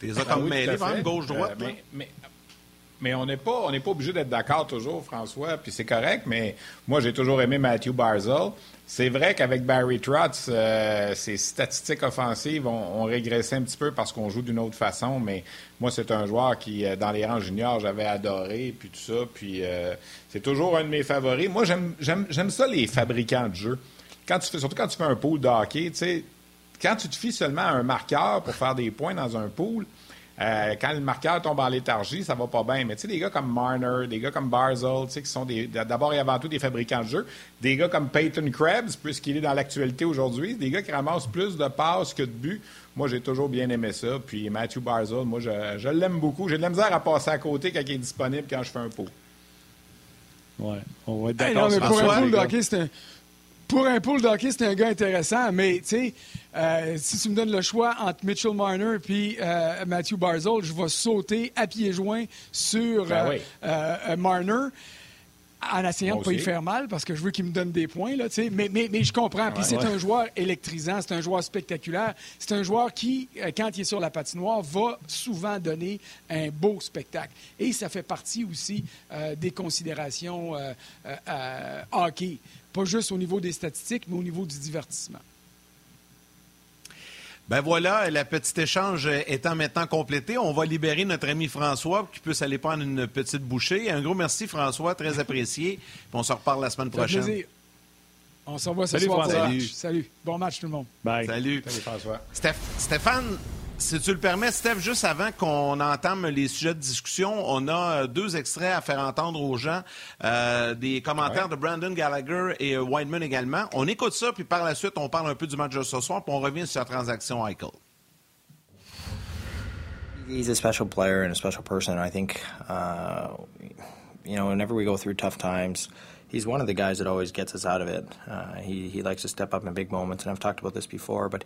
T'es ah comme mêlé, gauche-droite. Euh, mais, mais, on n'est pas, pas obligé d'être d'accord toujours, François, puis c'est correct, mais moi, j'ai toujours aimé Matthew Barzell. C'est vrai qu'avec Barry Trotz, euh, ses statistiques offensives ont, régressé un petit peu parce qu'on joue d'une autre façon, mais moi, c'est un joueur qui, euh, dans les rangs juniors, j'avais adoré, puis tout ça, puis euh, c'est toujours un de mes favoris. Moi, j'aime ça, les fabricants de jeux. Quand tu fais, surtout quand tu fais un pool de hockey, tu sais, quand tu te fies seulement à un marqueur pour faire des points dans un pool, euh, quand le marqueur tombe en léthargie, ça va pas bien. Mais tu sais, des gars comme Marner, des gars comme Barzell, tu sais, qui sont d'abord et avant tout des fabricants de jeux, des gars comme Peyton Krebs, puisqu'il est dans l'actualité aujourd'hui, des gars qui ramassent plus de passes que de buts. Moi, j'ai toujours bien aimé ça. Puis Matthew Barzell, moi, je, l'aime beaucoup. J'ai de la misère à passer à côté quand il est disponible quand je fais un pot. Ouais, on va être d'accord. Pour un pool d'hockey, c'est un gars intéressant, mais tu sais, euh, si tu me donnes le choix entre Mitchell Marner et euh, Matthew Barzell, je vais sauter à pieds joints sur ben euh, Marner en essayant de ne pas y faire mal parce que je veux qu'il me donne des points. Là, mais, mais, mais je comprends. Puis c'est un joueur électrisant, c'est un joueur spectaculaire. C'est un joueur qui, quand il est sur la patinoire, va souvent donner un beau spectacle. Et ça fait partie aussi des considérations hockey pas juste au niveau des statistiques, mais au niveau du divertissement. Ben voilà, le petit échange étant maintenant complété, on va libérer notre ami François pour qu'il puisse aller prendre une petite bouchée. Un gros merci François, très apprécié. (laughs) on se reparle la semaine prochaine. Plaisir. On se revoit ce soir. Salut. Salut. Bon match tout le monde. Bye. Salut. Salut François. Stéphane, si tu le permets, Steph, juste avant qu'on entame les sujets de discussion, on a euh, deux extraits à faire entendre aux gens, euh, des commentaires de Brandon Gallagher et euh, Whiteman également. On écoute ça, puis par la suite, on parle un peu du match de ce soir, puis on revient sur la transaction Eichel. He's a special player and a special person. I think, uh, you know, whenever we go through tough times, he's one of the guys that always gets us out of it. Uh, he, he likes to step up in big moments, and I've talked about this before, but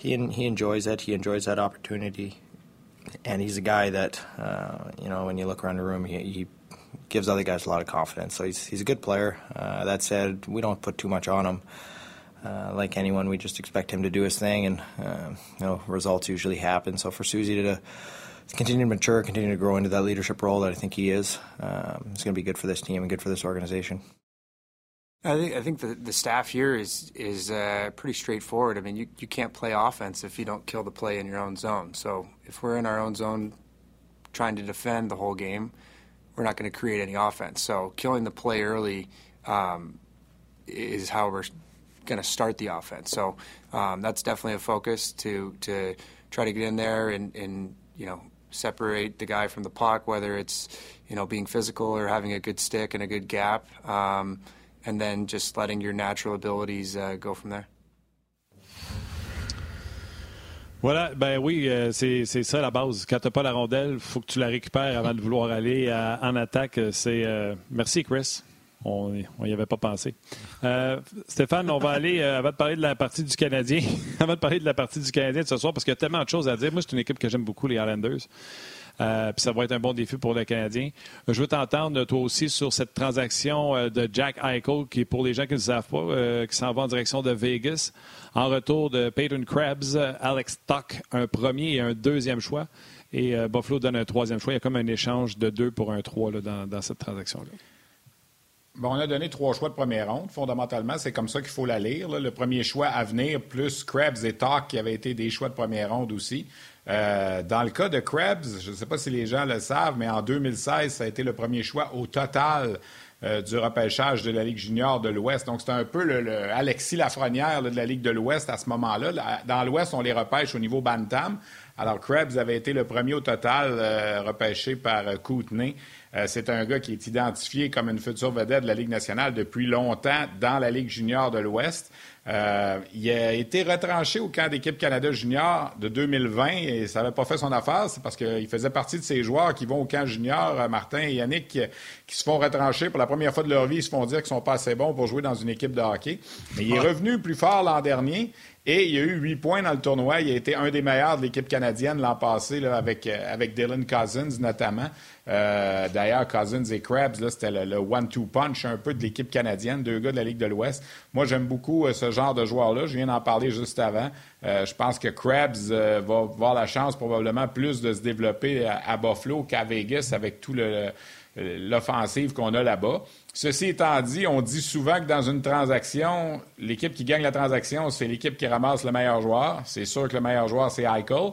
he he enjoys it. He enjoys that opportunity, and he's a guy that uh, you know when you look around the room, he, he gives other guys a lot of confidence. So he's he's a good player. Uh, that said, we don't put too much on him. Uh, like anyone, we just expect him to do his thing, and uh, you know results usually happen. So for Susie to, to continue to mature, continue to grow into that leadership role that I think he is, um, it's going to be good for this team and good for this organization. I think I think the, the staff here is is uh, pretty straightforward. I mean, you, you can't play offense if you don't kill the play in your own zone. So if we're in our own zone, trying to defend the whole game, we're not going to create any offense. So killing the play early um, is how we're going to start the offense. So um, that's definitely a focus to to try to get in there and, and you know separate the guy from the puck, whether it's you know being physical or having a good stick and a good gap. Um, and then just letting your natural abilities uh, go from there. Voilà, ben oui, euh, c'est ça la base. Quand tu pas la rondelle, faut que tu la récupères avant de vouloir aller euh, en attaque. C'est euh, Merci, Chris. On n'y avait pas pensé. Euh, Stéphane, on va aller, euh, avant de parler de la partie du Canadien, (laughs) avant de parler de la partie du Canadien de ce soir, parce qu'il y a tellement de choses à dire. Moi, c'est une équipe que j'aime beaucoup, les Islanders. Euh, puis ça va être un bon défi pour le Canadien. Je veux t'entendre, toi aussi, sur cette transaction de Jack Eichel, qui, pour les gens qui ne le savent pas, qui s'en va en direction de Vegas. En retour de Peyton Krebs, Alex Tuck, un premier et un deuxième choix. Et Buffalo donne un troisième choix. Il y a comme un échange de deux pour un trois là, dans, dans cette transaction-là. Bon, on a donné trois choix de première ronde. Fondamentalement, c'est comme ça qu'il faut la lire. Le premier choix à venir, plus Krebs et Talk, qui avaient été des choix de première ronde aussi. Euh, dans le cas de Krebs, je ne sais pas si les gens le savent, mais en 2016, ça a été le premier choix au total euh, du repêchage de la Ligue junior de l'Ouest. Donc, c'est un peu le, Alexis Lafrenière de la Ligue de l'Ouest à ce moment-là. Dans l'Ouest, on les repêche au niveau Bantam. Alors, Krebs avait été le premier au total euh, repêché par Kootenay. Euh, c'est un gars qui est identifié comme une future vedette de la Ligue nationale depuis longtemps dans la Ligue junior de l'Ouest. Euh, il a été retranché au camp d'équipe Canada junior de 2020 et ça n'avait pas fait son affaire. C'est parce qu'il faisait partie de ces joueurs qui vont au camp junior, euh, Martin et Yannick, qui, se font retrancher pour la première fois de leur vie. Ils se font dire qu'ils sont pas assez bons pour jouer dans une équipe de hockey. Mais il est revenu plus fort l'an dernier. Et il a eu huit points dans le tournoi. Il a été un des meilleurs de l'équipe canadienne l'an passé, avec, avec Dylan Cousins notamment. Euh, d'ailleurs, Cousins et Krabs, c'était le, one-two punch un peu de l'équipe canadienne, deux gars de la Ligue de l'Ouest. Moi, j'aime beaucoup euh, ce genre de joueur-là. Je viens d'en parler juste avant. Euh, je pense que Krabs va avoir la chance probablement plus de se développer à, Buffalo qu'à Vegas avec tout l'offensive qu'on a là-bas. Ceci étant dit, on dit souvent que dans une transaction, l'équipe qui gagne la transaction, c'est l'équipe qui ramasse le meilleur joueur. C'est sûr que le meilleur joueur, c'est Eichel.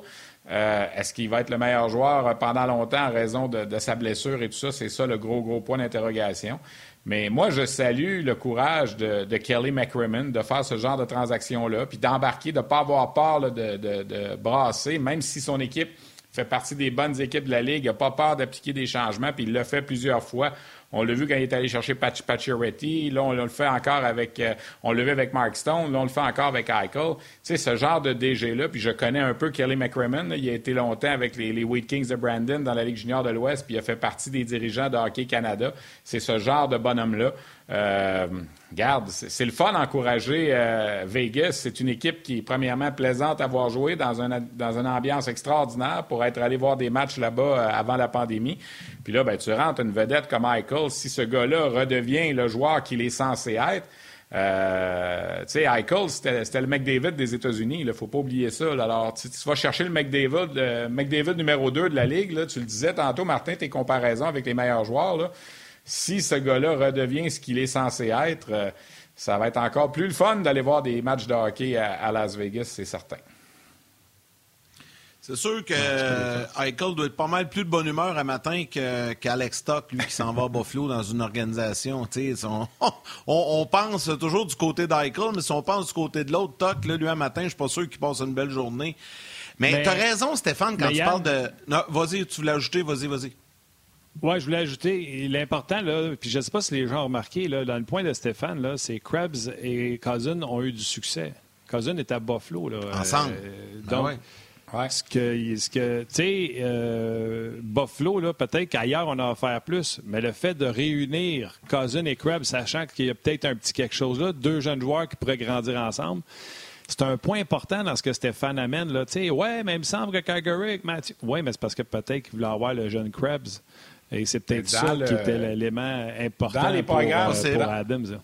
Euh, est-ce qu'il va être le meilleur joueur pendant longtemps en raison de, sa blessure et tout ça? C'est ça le gros, gros point d'interrogation. Mais moi, je salue le courage de, Kelly McCrimmon de faire ce genre de transaction-là, puis d'embarquer, de ne pas avoir peur de, brasser, même si son équipe fait partie des bonnes équipes de la Ligue, il n'a pas peur d'appliquer des changements, puis il l'a fait plusieurs fois. On l'a vu quand il est allé chercher Patch Pacioretty. Là, on, le fait encore avec. Euh, on le vu avec Mark Stone. Là, on le fait encore avec Eichel. Tu sais, ce genre de DG-là, puis je connais un peu Kelly McCrimmon. il a été longtemps avec les, les Kings de Brandon dans la Ligue junior de l'Ouest, puis il a fait partie des dirigeants de Hockey Canada. C'est ce genre de bonhomme-là. Euh, Garde, c'est le fun d'encourager euh, Vegas. C'est une équipe qui est premièrement plaisante à voir jouer dans, un, dans une ambiance extraordinaire pour être allé voir des matchs là-bas euh, avant la pandémie. Puis là, ben, tu rentres une vedette comme Michael. Si ce gars-là redevient le joueur qu'il est censé être, euh, tu sais, Eichel, c'était le McDavid des États-Unis. Il ne faut pas oublier ça. Alors, tu, vas chercher le McDavid, le McDavid numéro 2 de la Ligue. Là, tu le disais tantôt, Martin, tes comparaisons avec les meilleurs joueurs. Là si ce gars-là redevient ce qu'il est censé être, euh, ça va être encore plus le fun d'aller voir des matchs de hockey à, Las Vegas, c'est certain. C'est sûr que Eichel doit être pas mal plus de bonne humeur à matin qu'Alex Stock, lui, qui s'en va à Buffalo dans une organisation. (laughs) On, pense toujours du côté d'Eichel, mais si on pense du côté de l'autre, Toc, lui, à matin, je suis pas sûr qu'il passe une belle journée. Mais, tu as raison, Stéphane, quand tu parles de. vas-y, tu voulais ajouter, vas-y, vas-y. Oui, je voulais ajouter, l'important, là, puis je ne sais pas si les gens ont remarqué, là, dans le point de Stéphane, là, c'est Krebs et Cousin ont eu du succès. Cousin est à Buffalo. Là, Ensemble. Euh, donc, ah ce que, ce que tu sais, euh, Buffalo, là, peut-être qu'ailleurs, on a faire plus, mais le fait de réunir Cousin et Krebs, sachant qu'il y a peut-être un petit quelque chose là, deux jeunes joueurs qui pourraient grandir ensemble, c'est un point important dans ce que Stéphane amène. Là. sais, ouais, mais il me semble que Calgary, Mathieu. Oui, mais c'est parce que peut-être qu'il voulait avoir le jeune Krebs Et c'est peut-être ça qui était l'élément important dans les pour, programmes, euh, pour Adams.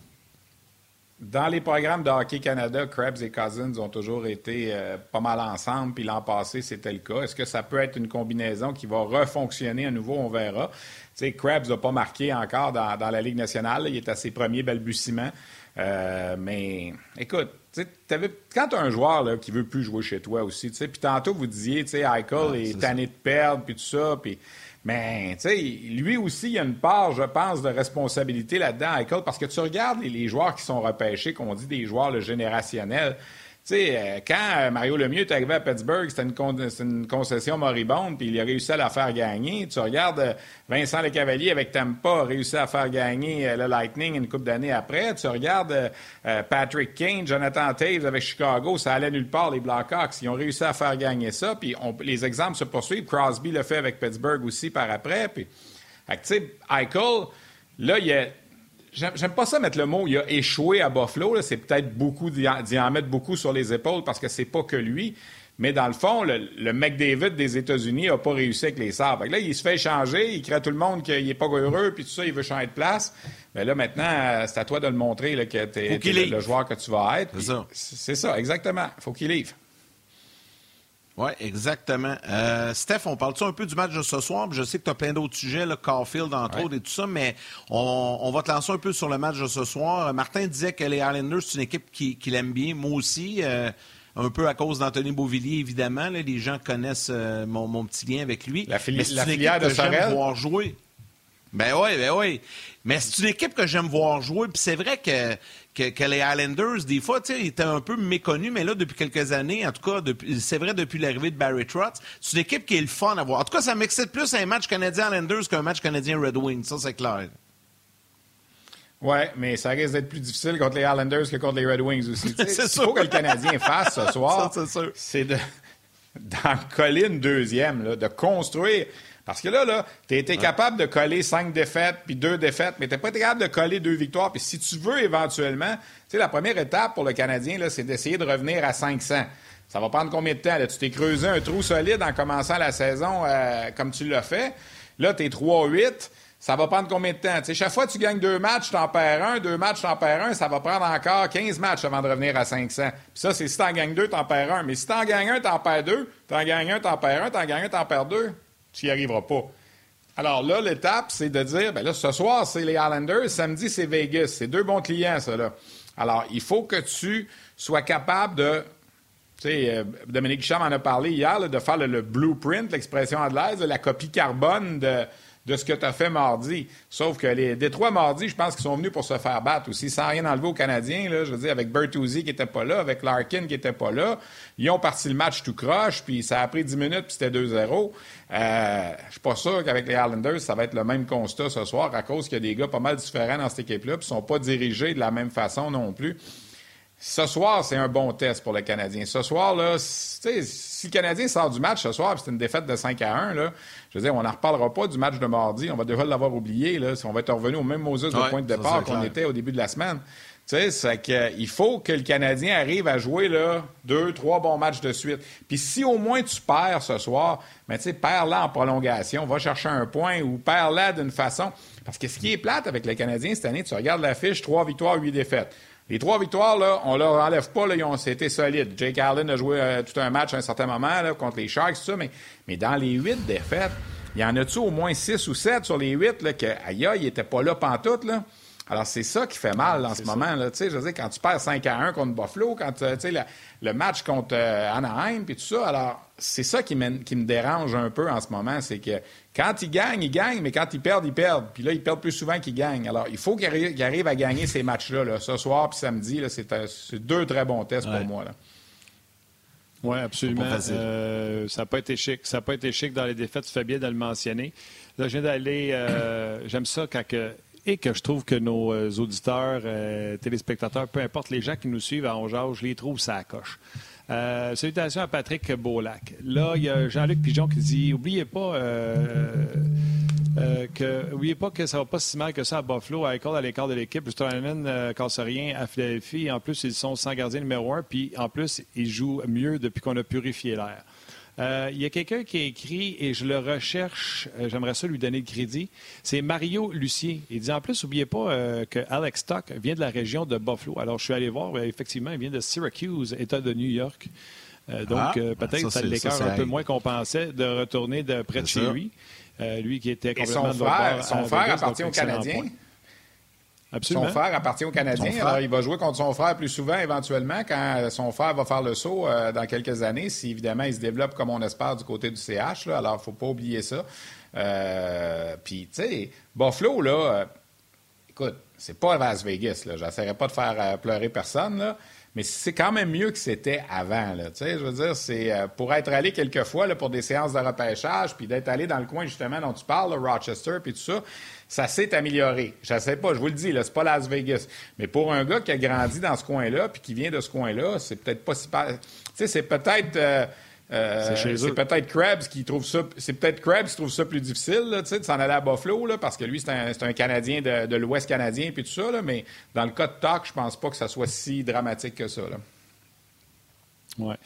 Dans les programmes de Hockey Canada, Krebs et Cousins ont toujours été euh, pas mal ensemble, puis l'an passé, c'était le cas. Est-ce que ça peut être une combinaison qui va refonctionner à nouveau? On verra. Tu sais, Krebs n'a pas marqué encore dans, la Ligue nationale. Il est à ses premiers balbutiements. Euh, mais écoute, quand tu as un joueur qui veut plus jouer chez toi aussi, puis tantôt vous disiez, tu sais, Eichel ah, est, tanné de perdre, puis tout ça, puis mais, tu sais, lui aussi, il y a une part, je pense, de responsabilité là-dedans, Eichel, parce que tu regardes les, joueurs qui sont repêchés, qu'on dit des joueurs le générationnels. Tu sais, euh, quand euh, Mario Lemieux est arrivé à Pittsburgh, c'était une, concession moribonde, puis il a réussi à la faire gagner. Tu regardes euh, Vincent Lecavalier avec Tampa, a réussi à faire gagner le Lightning une couple d'années après. Tu regardes Patrick Kane, Jonathan Taves avec Chicago, ça allait nulle part, les Blackhawks. Ils ont réussi à faire gagner ça, puis les exemples se poursuivent. Crosby le fait avec Pittsburgh aussi par après. Puis, Eichel, là, il y a J'aime pas ça mettre le mot il a échoué à Buffalo. C'est peut-être beaucoup d'y en, mettre beaucoup sur les épaules parce que c'est pas que lui. Mais dans le fond, le, le McDavid des États-Unis n'a pas réussi avec les Sabres. Là, il se fait échanger, il crée à tout le monde qu'il n'est pas heureux, puis tout ça, il veut changer de place. Mais là, maintenant, c'est à toi de le montrer là, que tu es, le, le, joueur que tu vas être. C'est ça. C'est ça, exactement. faut qu'il livre. Oui, exactement. Euh, Steph, on parle-tu un peu du match de ce soir? Je sais que tu as plein d'autres sujets, là, Caulfield, entre autres, et tout ça, mais on, va te lancer un peu sur le match de ce soir. Martin disait que les Islanders, c'est une équipe qu'il qui aime bien. Moi aussi, euh, un peu à cause d'Anthony Beauvillier, évidemment. les gens connaissent euh, mon, petit lien avec lui. La, fili la filière de Sorel? voir jouer. Ben oui, ben oui. Mais c'est une équipe que j'aime voir jouer. Puis c'est vrai que que, les Islanders, des fois, ils étaient un peu méconnus, mais là, depuis quelques années, en tout cas, c'est vrai depuis l'arrivée de Barry Trotz, c'est une équipe qui est le fun à voir. En tout cas, ça m'excite plus un match canadien Islanders qu'un match canadien Red Wings, ça c'est clair. Oui, mais ça risque d'être plus difficile contre les Islanders que contre les Red Wings aussi. (laughs) c'est Ce qu'il faut que le Canadien fasse ce (laughs) soir, c'est de, d'en coller une deuxième, de construire parce que là, là tu été capable de coller cinq défaites puis deux défaites, mais tu pas été capable de coller deux victoires. Puis si tu veux éventuellement, tu sais, la première étape pour le Canadien, là, c'est d'essayer de revenir à 500. Ça va prendre combien de temps? Là? Tu t'es creusé un trou solide en commençant la saison euh, comme tu l'as fait. Là, tu es 3-8. Ça va prendre combien de temps? sais, chaque fois que tu gagnes deux matchs, tu en perds un, deux matchs, tu en perds un, ça va prendre encore 15 matchs avant de revenir à 500. Puis ça, c'est si tu en gagnes deux, tu en perds un. Mais si tu en gagnes un, tu en perds deux, tu en gagnes un, tu en perds un, tu en gagnes un, tu en perds deux tu n'y arriveras pas. Alors là, l'étape, c'est de dire, ben là, ce soir, c'est les Islanders, samedi, c'est Vegas. C'est deux bons clients, ça, là. Alors, il faut que tu sois capable de tu sais, euh, Dominique Hicham en a parlé hier, de faire le, blueprint, l'expression anglaise, la copie carbone de, de ce que tu as fait mardi. Sauf que les Détroits mardi, je pense qu'ils sont venus pour se faire battre aussi, sans rien enlever aux Canadiens. Là, je veux dire, avec Bertuzzi qui était pas là, avec Larkin qui était pas là. Ils ont parti le match tout croche, puis ça a pris 10 minutes, puis c'était 2-0. Euh, je suis pas sûr qu'avec les Islanders, ça va être le même constat ce soir, à cause qu'il y a des gars pas mal différents dans cette équipe-là, puis ils sont pas dirigés de la même façon non plus. Ce soir, c'est un bon test pour le Canadien. Ce soir, là, si le Canadien sort du match ce soir, c'est une défaite de 5 à 1, là, je veux dire, on n'en reparlera pas du match de mardi. On va déjà l'avoir oublié. Là, on va être revenu au même Moses de point de départ qu'on était au début de la semaine. Tu sais, c'est qu'il faut que le Canadien arrive à jouer là, deux, trois bons matchs de suite. Puis si au moins tu perds ce soir, ben, tu sais, perds-la en prolongation, va chercher un point ou perds-la d'une façon. Parce que ce qui est plate avec le Canadien cette année, tu regardes la fiche, trois victoires, huit défaites. Les trois victoires, là, on leur enlève pas, là, ils ont été solides. Jake Allen a joué euh, tout un match à un certain moment là, contre les Sharks, tout ça, mais, mais dans les huit défaites, il y en a-tu au moins six ou sept sur les huit là, que, aïe, il n'était pas là pantoute, là? Alors, c'est ça qui fait mal en ce moment. Là. Je veux dire, quand tu perds 5 à 1 contre Buffalo, quand euh, tu sais, le match contre euh, Anaheim, puis tout ça, alors, c'est ça qui me dérange un peu en ce moment. C'est que quand ils gagnent, ils gagnent, mais quand ils perdent, ils perdent. Puis là, ils perdent plus souvent qu'ils gagnent. Alors, il faut qu'ils arrivent, à gagner ces matchs-là, là, ce soir puis samedi. Là, c'est, euh, deux très bons tests pour moi. Là. Oui, absolument. Euh, ça n'a pas été chic. Ça n'a pas été chic dans les défaites. Tu fais bien de le mentionner. Là, je viens d'aller. (coughs) j'aime ça quand et que je trouve que nos euh, auditeurs, euh, téléspectateurs, peu importe les gens qui nous suivent à Ongeage, je les trouve ça coche. Euh, salutations à Patrick Beaulac. Là, il y a Jean-Luc Pigeon qui dit Oubliez pas euh, que oubliez pas que ça va pas si mal que ça à Buffalo, à l'école à l'écart de l'équipe. Lustranen euh, casse rien à Philadelphie. En plus, ils sont sans gardien numéro un. Puis en plus, ils jouent mieux depuis qu'on a purifié l'air. Euh, il y a quelqu'un qui a écrit, et je le recherche, euh, j'aimerais ça lui donner le crédit, c'est Mario Lucier. Il dit en plus, n'oubliez pas euh, que Alex Stock vient de la région de Buffalo. Alors, je suis allé voir, effectivement, il vient de Syracuse, État de New York. donc, Ah, peut-être ça, ça, l'écœure un peu moins qu'on pensait de retourner de près de chez ça. lui. lui qui était Et complètement son de l'autre frère, bord son frère appartient aux Canadiens. point. Absolument. Son frère appartient aux Canadiens. Son frère. Alors, il va jouer contre son frère plus souvent, éventuellement, quand son frère va faire le saut euh, dans quelques années, si évidemment il se développe comme on espère du côté du CH. là. alors, il ne faut pas oublier ça. Euh, Puis, tu sais, Buffalo, là, euh, écoute, c'est pas Las Vegas. J'essaierai pas de faire euh, pleurer personne, là. Mais c'est quand même mieux que c'était avant. Là, Tu sais, je veux dire, c'est euh, pour être allé quelques fois là, pour des séances de repêchage, puis d'être allé dans le coin justement dont tu parles, là, Rochester, puis tout ça, ça s'est amélioré. Je sais pas, je vous le dis, là, c'est pas Las Vegas. Mais pour un gars qui a grandi dans ce coin-là, puis qui vient de ce coin-là, c'est peut-être pas si... Tu sais, c'est peut-être... euh, euh, C'est peut-être Krabs qui trouve ça. C'est peut-être Krabs qui trouve ça plus difficile, là, tu sais, de s'en aller à Buffalo, là, parce que lui, c'est un, un Canadien de, de l'Ouest canadien puis tout ça, là, mais dans le cas de Talk, je pense pas que ça soit si dramatique que ça. Là. Ouais.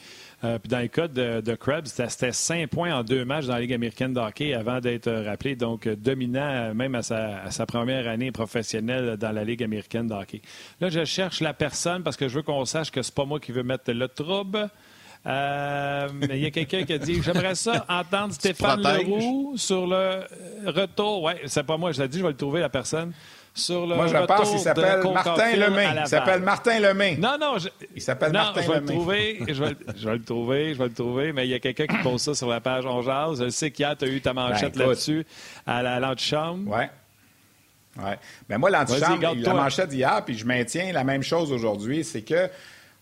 Euh, puis dans le cas de, de Krebs, c'était c'était cinq points en deux matchs dans la Ligue américaine de hockey avant d'être rappelé, donc euh, dominant euh, même à sa, à sa première année professionnelle dans la Ligue américaine de hockey. Là, je cherche la personne parce que je veux qu'on sache que c'est pas moi qui veux mettre le trouble. Euh, il y a quelqu'un qui a dit J'aimerais ça (laughs) entendre Stéphane. Leroux sur le retour. Oui, c'est pas moi, je l'ai dit, je vais le trouver, la personne. Sur le Moi, je pense qu'il s'appelle Martin Lemay. Il s'appelle Martin Lemay. Non, non, je... Il s'appelle Martin je vais le trouver, (laughs) je vais, je vais le trouver, je vais le trouver, mais il y a quelqu'un qui pose ça sur la page On Jase. Je sais qu'hier, tu as eu ta manchette Ben, écoute. là-dessus à la l'antichambre. Ouais. Ouais. Mais moi, l'antichambre, la manchette d'hier, puis je maintiens la même chose aujourd'hui, c'est que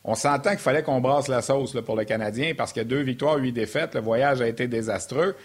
on s'entend qu'il fallait qu'on brasse la sauce là, pour le Canadien parce que deux victoires, huit défaites, le voyage a été désastreux.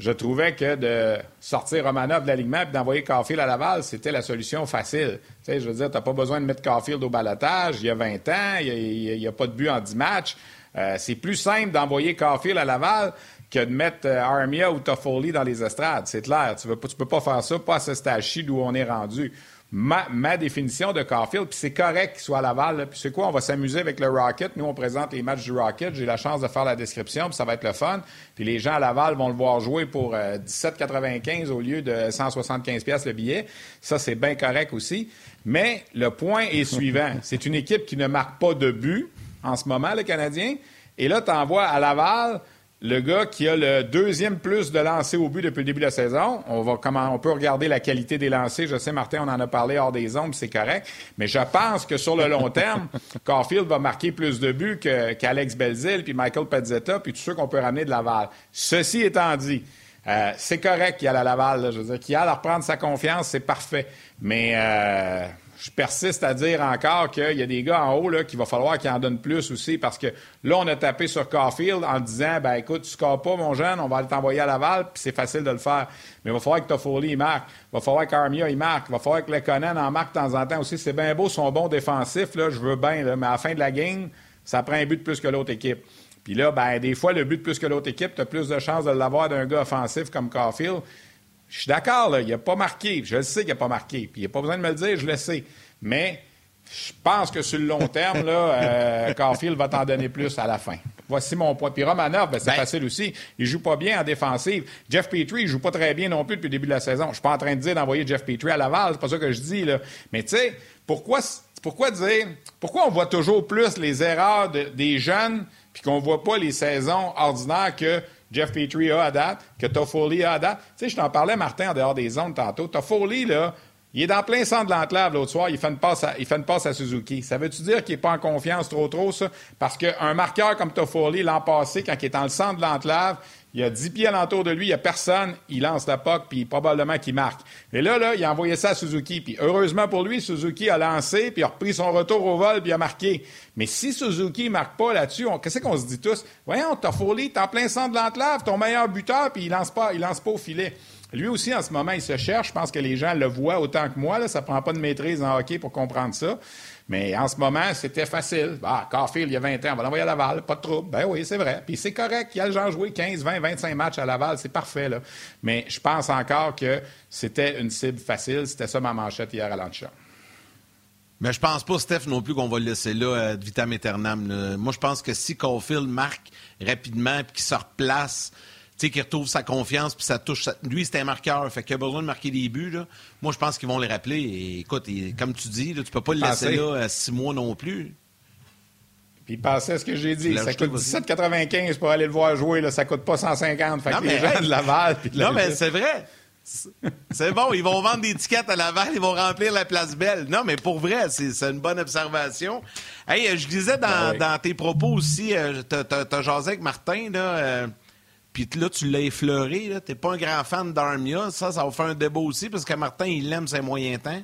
Je trouvais que de sortir Romanov de l'alignement et d'envoyer Caulfield à Laval, c'était la solution facile. Tu sais, je veux dire, tu n'as pas besoin de mettre Caulfield au balotage. Il y a 20 ans, il n'y a, pas de but en 10 matchs. Euh, c'est plus simple d'envoyer Caulfield à Laval que de mettre euh, Armia ou Toffoli dans les estrades. C'est clair. Tu ne peux pas faire ça, pas à ce stade d'où on est rendu. Ma, ma définition de Caulfield, puis c'est correct qu'il soit à Laval. Puis c'est quoi? On va s'amuser avec le Rocket. Nous, on présente les matchs du Rocket. J'ai la chance de faire la description, puis ça va être le fun. Puis les gens à Laval vont le voir jouer pour euh, 17,95 au lieu de 175 pièces le billet. Ça, c'est bien correct aussi. Mais le point est (laughs) suivant. C'est une équipe qui ne marque pas de but en ce moment, le Canadien. Et là, tu envoies à Laval le gars qui a le deuxième plus de lancers au but depuis le début de la saison. On, va, comment, on peut regarder la qualité des lancers. Je sais, Martin, on en a parlé hors des ombres, c'est correct. Mais je pense que sur le long (laughs) terme, Caulfield va marquer plus de buts que- qu'Alex Belzil, puis Michael Pezzetta, puis tous ceux qu'on peut ramener de Laval. Ceci étant dit, euh, c'est correct qu'il aille à Laval. là. je veux dire, qu'il aille à reprendre sa confiance, c'est parfait. Mais euh, je persiste à dire encore qu'il y a des gars en haut là, qu'il va falloir qu'ils en donnent plus aussi parce que là, on a tapé sur Caulfield en disant ben écoute, tu scores pas, mon jeune, on va t'envoyer à Laval, puis c'est facile de le faire. Mais il va falloir que Toffoli il marque, il va falloir qu'Armia il marque, il va falloir que Lekonen en marque de temps en temps aussi. C'est bien beau son bon défensif, là, je veux bien, là, mais à la fin de la game, ça prend un but de plus que l'autre équipe. Puis là, ben, des fois, le but de plus que l'autre équipe, tu as plus de chances de l'avoir d'un gars offensif comme Caulfield. Je suis d'accord, là, il n'a pas marqué. Je le sais qu'il n'a pas marqué. Puis il n'a pas besoin de me le dire, je le sais. Mais je pense que sur le long terme, là, euh, (laughs) Caulfield va t'en donner plus à la fin. Voici mon point. Puis Romanov, ben, c'est Ben- facile aussi. Il joue pas bien en défensive. Jeff Petrie, il joue pas très bien non plus depuis le début de la saison. Je suis pas en train de dire d'envoyer Jeff Petrie à Laval, c'est pas ça que je dis, là. Mais tu sais, pourquoi, pourquoi dire, pourquoi on voit toujours plus les erreurs de- des jeunes puis qu'on voit pas les saisons ordinaires que Jeff Petrie a à date, que Toffoli a à date. Tu sais, je t'en parlais, Martin, en dehors des zones tantôt. Toffoli, là, il est dans plein centre de l'enclave l'autre soir, il fait, une passe à, il fait une passe à Suzuki. Ça veut-tu dire qu'il n'est pas en confiance trop trop, ça? Parce qu'un marqueur comme Toffoli, l'an passé, quand il est dans le centre de l'enclave, il y a 10 pieds alentour de lui, il n'y a personne, il lance la puck, puis probablement qu'il marque. Et là, là, il a envoyé ça à Suzuki. Puis heureusement pour lui, Suzuki a lancé, puis a repris son retour au vol, puis a marqué. Mais si Suzuki ne marque pas là-dessus, qu'est-ce qu'on se dit tous? Voyons, Toffoli, t'es en plein centre de l'enclave, ton meilleur buteur, puis il lance pas, il lance pas au filet. Lui aussi, en ce moment, il se cherche. Je pense que les gens le voient autant que moi. Là. Ça prend pas de maîtrise en hockey pour comprendre ça. Mais en ce moment, c'était facile. Ah, Carfield, il y a 20 ans, on va l'envoyer à Laval, pas de trouble. Ben oui, c'est vrai. Puis c'est correct. Il y a le genre joué 15, 20, 25 matchs à Laval. C'est parfait, là. Mais je pense encore que c'était une cible facile. C'était ça ma manchette hier à l'antichambre. Mais je pense pas, Steph, non plus qu'on va le laisser là euh, de vitam aeternam. Moi, je pense que si Caulfield marque rapidement et qu'il se replace, sais, qu'il retrouve sa confiance puis ça touche. Lui, c'est un marqueur, fait qu'il a besoin de marquer des buts. Là. Moi, je pense qu'ils vont les rappeler. Et, écoute, comme tu dis, là, tu peux pas le laisser là à six mois non plus. Puis pensez à ce que j'ai dit. Ça coûte 17,95 pour aller le voir jouer. Là. Ça coûte pas 150. Fait que les gens de Laval. non, mais c'est vrai. (laughs) C'est bon, ils vont vendre des tickets à Laval, ils vont remplir la place belle. Non, mais pour vrai, c'est une bonne observation. Hey, je disais dans, ben tes propos aussi, euh, t'as as, jasé avec Martin, là, euh, puis là, tu l'as effleuré, t'es pas un grand fan d'Armia. Ça, ça va faire un débat aussi, parce que Martin, il aime ses moyens temps.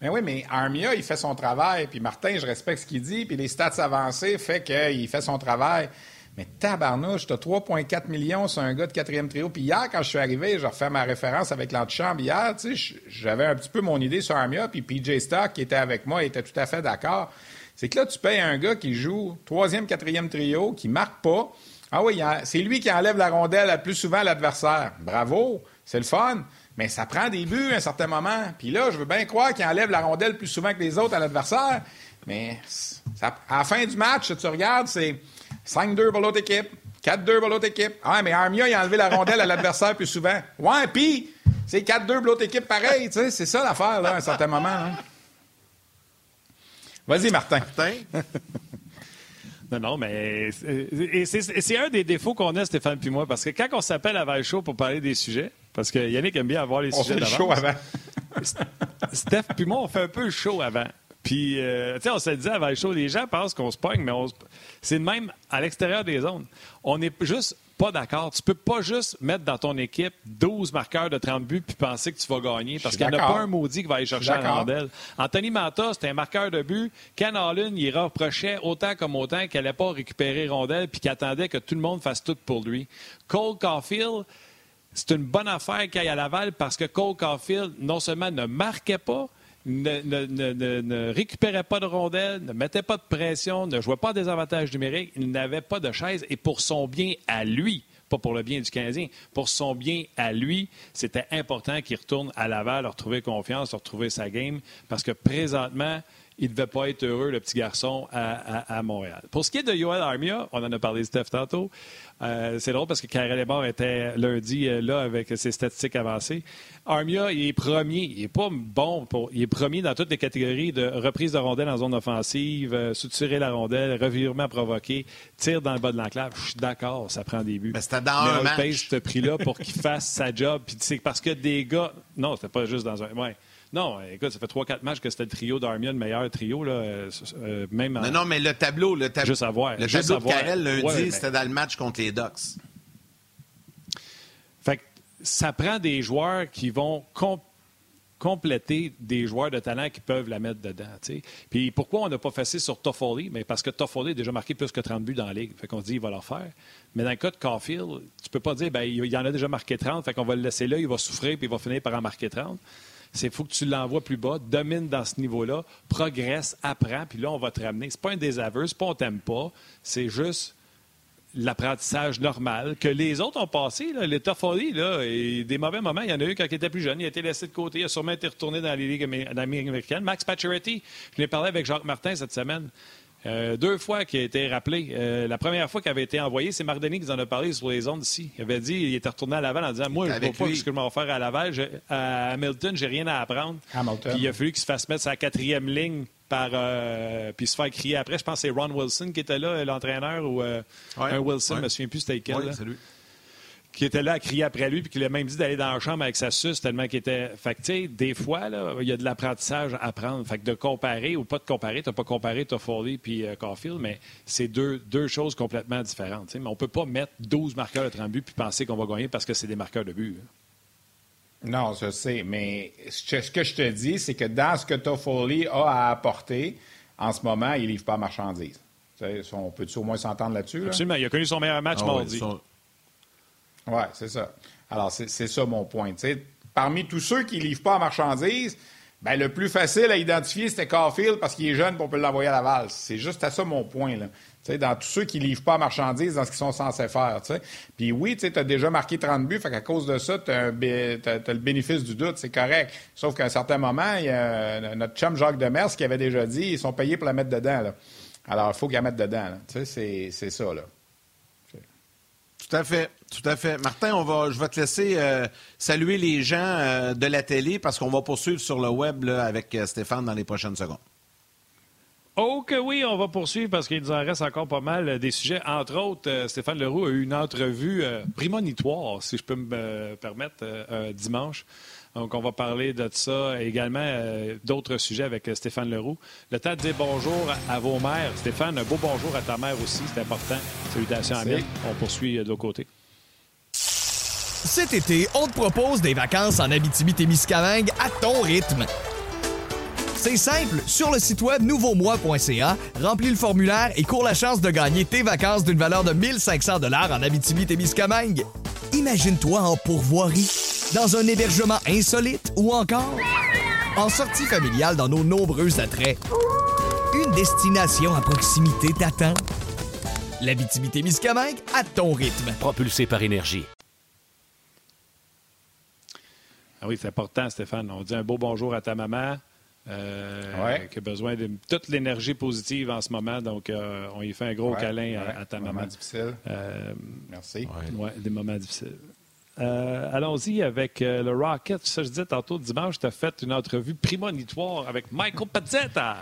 Ben oui, mais Armia, il fait son travail, puis Martin, je respecte ce qu'il dit, puis les stats avancés fait qu'il fait son travail. Mais tabarnouche, t'as 3,4 millions sur un gars de quatrième trio. Puis hier, quand je suis arrivé, je refais ma référence avec l'antichambre hier, tu sais, j'avais un petit peu mon idée sur Armia, puis PJ Stock, qui était avec moi, était tout à fait d'accord. C'est que là, tu payes un gars qui joue troisième, quatrième trio, qui marque pas. Ah oui, c'est lui qui enlève la rondelle le plus souvent à l'adversaire. Bravo, c'est le fun. Mais ça prend des buts à un certain moment. Puis là, je veux bien croire qu'il enlève la rondelle plus souvent que les autres à l'adversaire. Mais à la fin du match, tu regardes, c'est 5-2 pour l'autre équipe, 4-2 pour l'autre équipe. Ah, mais Armia, il a enlevé la rondelle à l'adversaire plus souvent. Ouais, puis c'est 4-2 pour l'autre équipe pareil. C'est ça l'affaire, là, à un certain moment. Hein. Vas-y, Martin. Martin? (laughs) Non, non, mais c'est un des défauts qu'on a, Stéphane puis moi, parce que quand on s'appelle à le show pour parler des sujets, parce que Yannick aime bien avoir les sujets d'avant. On fait le show avant. Steph puis moi, on fait un peu le show avant. Puis, euh, tu sais, on se dit avant le show, les gens pensent qu'on se pogne, mais c'est même à l'extérieur des zones. On n'est juste pas d'accord. Tu peux pas juste mettre dans ton équipe 12 marqueurs de 30 buts puis penser que tu vas gagner parce qu'il n'y en a pas un maudit qui va aller chercher la rondelle. Anthony Manta, c'est un marqueur de but. Ken Allen, il reprochait autant comme autant qu'elle n'allait pas récupérer rondelle puis qu'il attendait que tout le monde fasse tout pour lui. Cole Caulfield, c'est une bonne affaire qu'il aille à Laval parce que Cole Caulfield, non seulement ne marquait pas, ne, récupérait pas de rondelles, ne mettait pas de pression, ne jouait pas des avantages numériques, il n'avait pas de chaise. Et pour son bien à lui, pas pour le bien du Canadien, pour son bien à lui, c'était important qu'il retourne à Laval, retrouver confiance, retrouver sa game, parce que présentement, il ne devait pas être heureux, le petit garçon, à, Montréal. Pour ce qui est de Yoel Armia, on en a parlé Steph tantôt, euh, c'est drôle parce que Karel Lemar était lundi euh, là avec ses statistiques avancées. Armia, il est premier. Il n'est pas bon. Pour, il est premier dans toutes les catégories de reprise de rondelle en zone offensive, euh, soutirer la rondelle, revirement provoqué, tir dans le bas de l'enclave. Je suis d'accord, ça prend des buts. Mais c'était dans un match. paye ce prix-là pour qu'il (laughs) fasse sa job. Puis c'est parce que des gars... Non, c'était pas juste dans un... Ouais. Non, écoute, ça fait 3-4 matchs que c'était le trio d'Armia, le meilleur trio. Là, euh, euh, même non, non, mais le tableau, le, tableau, Juste à voir. le tableau de Carrel lundi, c'était dans le match contre les Ducks. Fait que ça prend des joueurs qui vont compléter des joueurs de talent qui peuvent la mettre dedans. Puis pourquoi on n'a pas fait ça sur Toffoli? Mais parce que Toffoli a déjà marqué plus que 30 buts dans la ligue. Fait qu'on se dit il va leur faire. Mais dans le cas de Caulfield, tu peux pas dire ben, il en a déjà marqué 30, fait qu'on va le laisser là, il va souffrir puis il va finir par en marquer 30. C'est faut que tu l'envoies plus bas, domine dans ce niveau-là, progresse, apprends, puis là, on va te ramener. C'est pas un désaveu, c'est pas on t'aime pas, c'est juste l'apprentissage normal que les autres ont passé. Là, les des mauvais moments, il y en a eu quand il était plus jeune. Il a été laissé de côté. Il a sûrement été retourné dans les ligues américaines. Max Pacioretty, je l'ai parlé avec Jacques Martin cette semaine. Euh, deux fois qu'il a été rappelé. Euh, la première fois qu'il avait été envoyé, c'est Mardoni qui en a parlé sur les ondes ici. Il avait dit il était retourné à Laval en disant Moi, je ne vois pas ce que je vais faire à Laval. à Hamilton, j'ai rien à apprendre. Puis il a fallu qu'il se fasse mettre sa quatrième ligne par euh, puis se faire crier après. Je pense que c'est Ron Wilson qui était là, l'entraîneur, ou un Wilson, je ne me souviens plus c'était quel qui était là à crier après lui, puis qui lui a même dit d'aller dans la chambre avec sa suce tellement qu'il était. Fait que, tu sais, des fois, là, il y a de l'apprentissage à prendre. Fait que de comparer ou pas de comparer, tu n'as pas comparé Toffoli puis euh, Caulfield, mais c'est deux, deux choses complètement différentes. Mais on ne peut pas mettre 12 marqueurs de 30 buts puis penser qu'on va gagner parce que c'est des marqueurs de but. Non, je sais, mais ce que je te dis, c'est que dans ce que Toffoli a à apporter, en ce moment, il ne livre pas marchandises. on peut au moins s'entendre là-dessus? Absolument. Il a connu son meilleur match ah mardi. Oui, c'est ça. Alors, c'est ça mon point. Parmi tous ceux qui ne livrent pas à marchandises, Ben, le plus facile à identifier, c'était Caulfield parce qu'il est jeune pour on peut l'envoyer à Laval. C'est juste à ça mon point. Là. dans tous ceux qui ne livrent pas marchandises dans ce qu'ils sont censés faire. Puis oui, tu as déjà marqué 30 buts, fait qu'à cause de ça, tu as, le bénéfice du doute, c'est correct. Sauf qu'à un certain moment, y a notre chum Jacques Demers qui avait déjà dit ils sont payés pour la mettre dedans. Alors, il faut qu'ils la mettent dedans. C'est ça. Là. Tout à fait, tout à fait. Martin, on va, je vais te laisser euh, saluer les gens euh, de la télé parce qu'on va poursuivre sur le web avec euh, Stéphane dans les prochaines secondes. Oh que oui, on va poursuivre parce qu'il nous en reste encore pas mal des sujets. Entre autres, Stéphane Leroux a eu une entrevue prémonitoire, si je peux me permettre, dimanche donc, on va parler de ça également, euh, d'autres sujets avec euh, Stéphane Leroux. Le temps de dire bonjour à, vos mères. Stéphane, un beau bonjour à ta mère aussi, c'est important. Salutations à Mille. On poursuit euh, de l'autre côté. Cet été, on te propose des vacances en Abitibi-Témiscamingue à ton rythme. C'est simple, sur le site web nouveaumois.ca, remplis le formulaire et cours la chance de gagner tes vacances d'une valeur de 1500 dollars en Abitibi-Témiscamingue. Imagine-toi en pourvoirie dans un hébergement insolite ou encore en sortie familiale dans nos nombreux attraits. Une destination à proximité t'attend. La Miscamingue à ton rythme. Propulsé par énergie. Ah oui, c'est important, Stéphane. On dit un beau bonjour à ta maman. Euh, qui a besoin de toute l'énergie positive en ce moment. Donc, euh, on y fait un gros câlin à, ta maman. difficile. Euh, Merci. Oui, des moments difficiles. Euh, allons-y avec euh, le Rocket. Ça, je disais tantôt, dimanche, tu as fait une entrevue prémonitoire avec Michael Pazzetta.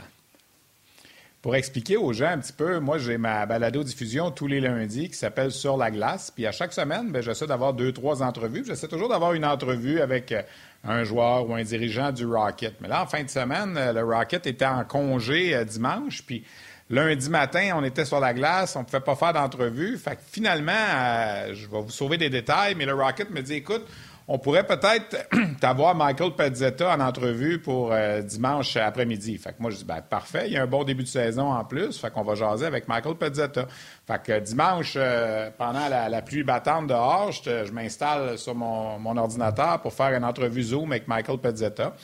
Pour expliquer aux gens un petit peu, moi, j'ai ma balado-diffusion tous les lundis qui s'appelle Sur la glace. Puis à chaque semaine, ben, j'essaie d'avoir deux, trois entrevues. J'essaie toujours d'avoir une entrevue avec euh, un joueur ou un dirigeant du Rocket. Mais là, en fin de semaine, le Rocket était en congé dimanche. Puis Lundi matin, on était sur la glace, on ne pouvait pas faire d'entrevue. Fait que finalement, euh, je vais vous sauver des détails, mais le Rocket me dit écoute, on pourrait peut-être (clears throat) avoir Michael Pezzetta en entrevue pour euh, dimanche après-midi. Fait que moi, je dis ben, parfait, il y a un bon début de saison en plus. Fait qu'on va jaser avec Michael Pezzetta. Fait que dimanche, euh, pendant la, pluie battante dehors, je, m'installe sur mon, ordinateur pour faire une entrevue Zoom avec Michael Pezzetta.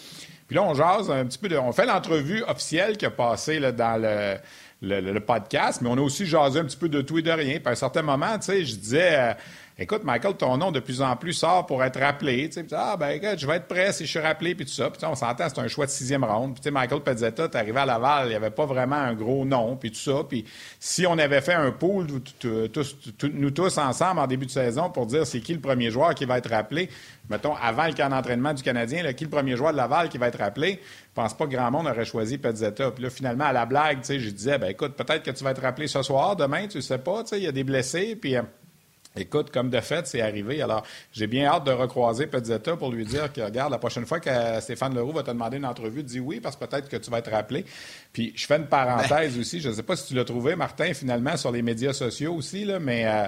Puis là, on jase un petit peu de. On fait l'entrevue officielle qui a passé dans le le, podcast, mais on a aussi jasé un petit peu de tout et de rien. Puis à un certain moment, tu sais, je disais, euh, écoute, Michael, ton nom de plus en plus sort pour être rappelé. Tu sais, ah, ben, écoute, je vais être prêt si je suis rappelé, puis tout ça. Puis on s'entend, c'est un choix de sixième ronde. Puis, tu sais, Michael Pezzetta, t'es arrivé à Laval, il n'y avait pas vraiment un gros nom, puis tout ça. Puis, si on avait fait un pool, nous tous ensemble en début de saison, pour dire c'est qui le premier joueur qui va être rappelé, mettons, avant le camp d'entraînement du Canadien, là, qui le premier joueur de Laval qui va être rappelé, je pense pas que grand monde aurait choisi Pezzetta. Puis là, finalement, à la blague, tu sais, je disais, ben écoute, peut-être que tu vas être rappelé ce soir, demain, tu sais pas, tu il y a des blessés, puis... Euh, écoute, comme de fait, c'est arrivé. Alors, j'ai bien hâte de recroiser Pezzetta pour lui dire que, regarde, la prochaine fois que Stéphane Leroux va te demander une entrevue, dis oui, parce que peut-être que tu vas être rappelé. Puis, je fais une parenthèse ben. aussi. Je ne sais pas si tu l'as trouvé, Martin, finalement, sur les médias sociaux aussi, là, mais euh,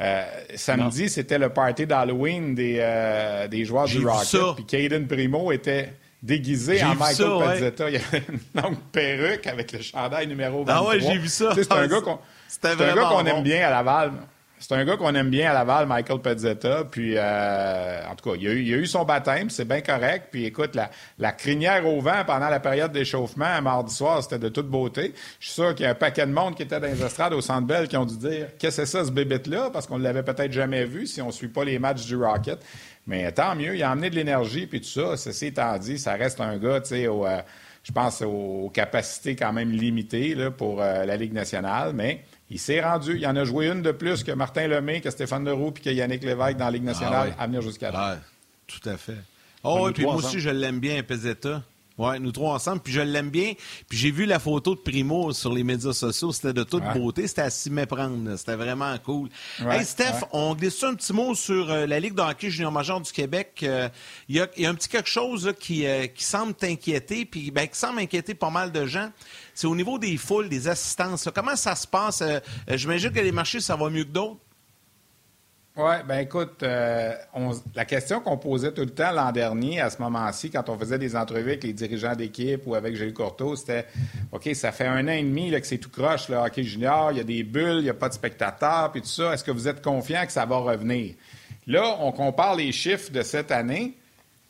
euh, samedi, c'était le party d'Halloween des, des joueurs du Rocket. Puis, Caden Primo était déguisé en Michael Pezzetta. Il y avait une longue perruque avec le chandail numéro 23. Ah ouais, j'ai vu ça. C'est un gars qu'on aime bien à Laval. C'est un gars qu'on aime bien à Laval, Michael Pezzetta. Puis, euh, en tout cas, il a, eu, a eu son baptême, c'est bien correct. Puis, écoute, la, la, crinière au vent pendant la période d'échauffement, mardi soir, c'était de toute beauté. Je suis sûr qu'il y a un paquet de monde qui était dans les estrades au Centre Bell qui ont dû dire « Qu'est-ce que c'est ça, ce bébête-là? » Parce qu'on ne l'avait peut-être jamais vu si on ne suit pas les matchs du Rocket. Mais tant mieux, il a amené de l'énergie, puis tout ça. Ceci étant dit, ça reste un gars, tu sais, euh, je pense aux capacités quand même limitées là, pour euh, la Ligue nationale, mais il s'est rendu. Il en a joué une de plus que Martin Lemay, que Stéphane Leroux, puis que Yannick Lévesque dans la Ligue ah nationale à venir jusqu'à là. tout à fait. Oh, et puis moi aussi, je l'aime bien, Peseta. Oui, nous trois ensemble. Puis je l'aime bien. Puis j'ai vu la photo de Primo sur les médias sociaux. C'était de toute beauté. C'était à s'y méprendre. C'était vraiment cool. hey, Steph, on glisse un petit mot sur euh, la Ligue de hockey junior major du Québec. Euh, il y, a un petit quelque chose qui, euh, qui, semble t'inquiéter, puis ben, qui semble inquiéter pas mal de gens. C'est au niveau des foules, des assistances. Comment ça se passe? J'imagine que les marchés, ça va mieux que d'autres. Oui, ben écoute, euh, la question qu'on posait tout le temps l'an dernier, à ce moment-ci, quand on faisait des entrevues avec les dirigeants d'équipe ou avec Gilles Courteau, c'était OK, ça fait un an et demi que c'est tout croche, le hockey junior, il y a des bulles, il n'y a pas de spectateurs, puis tout ça. Est-ce que vous êtes confiant que ça va revenir? Là, on compare les chiffres de cette année,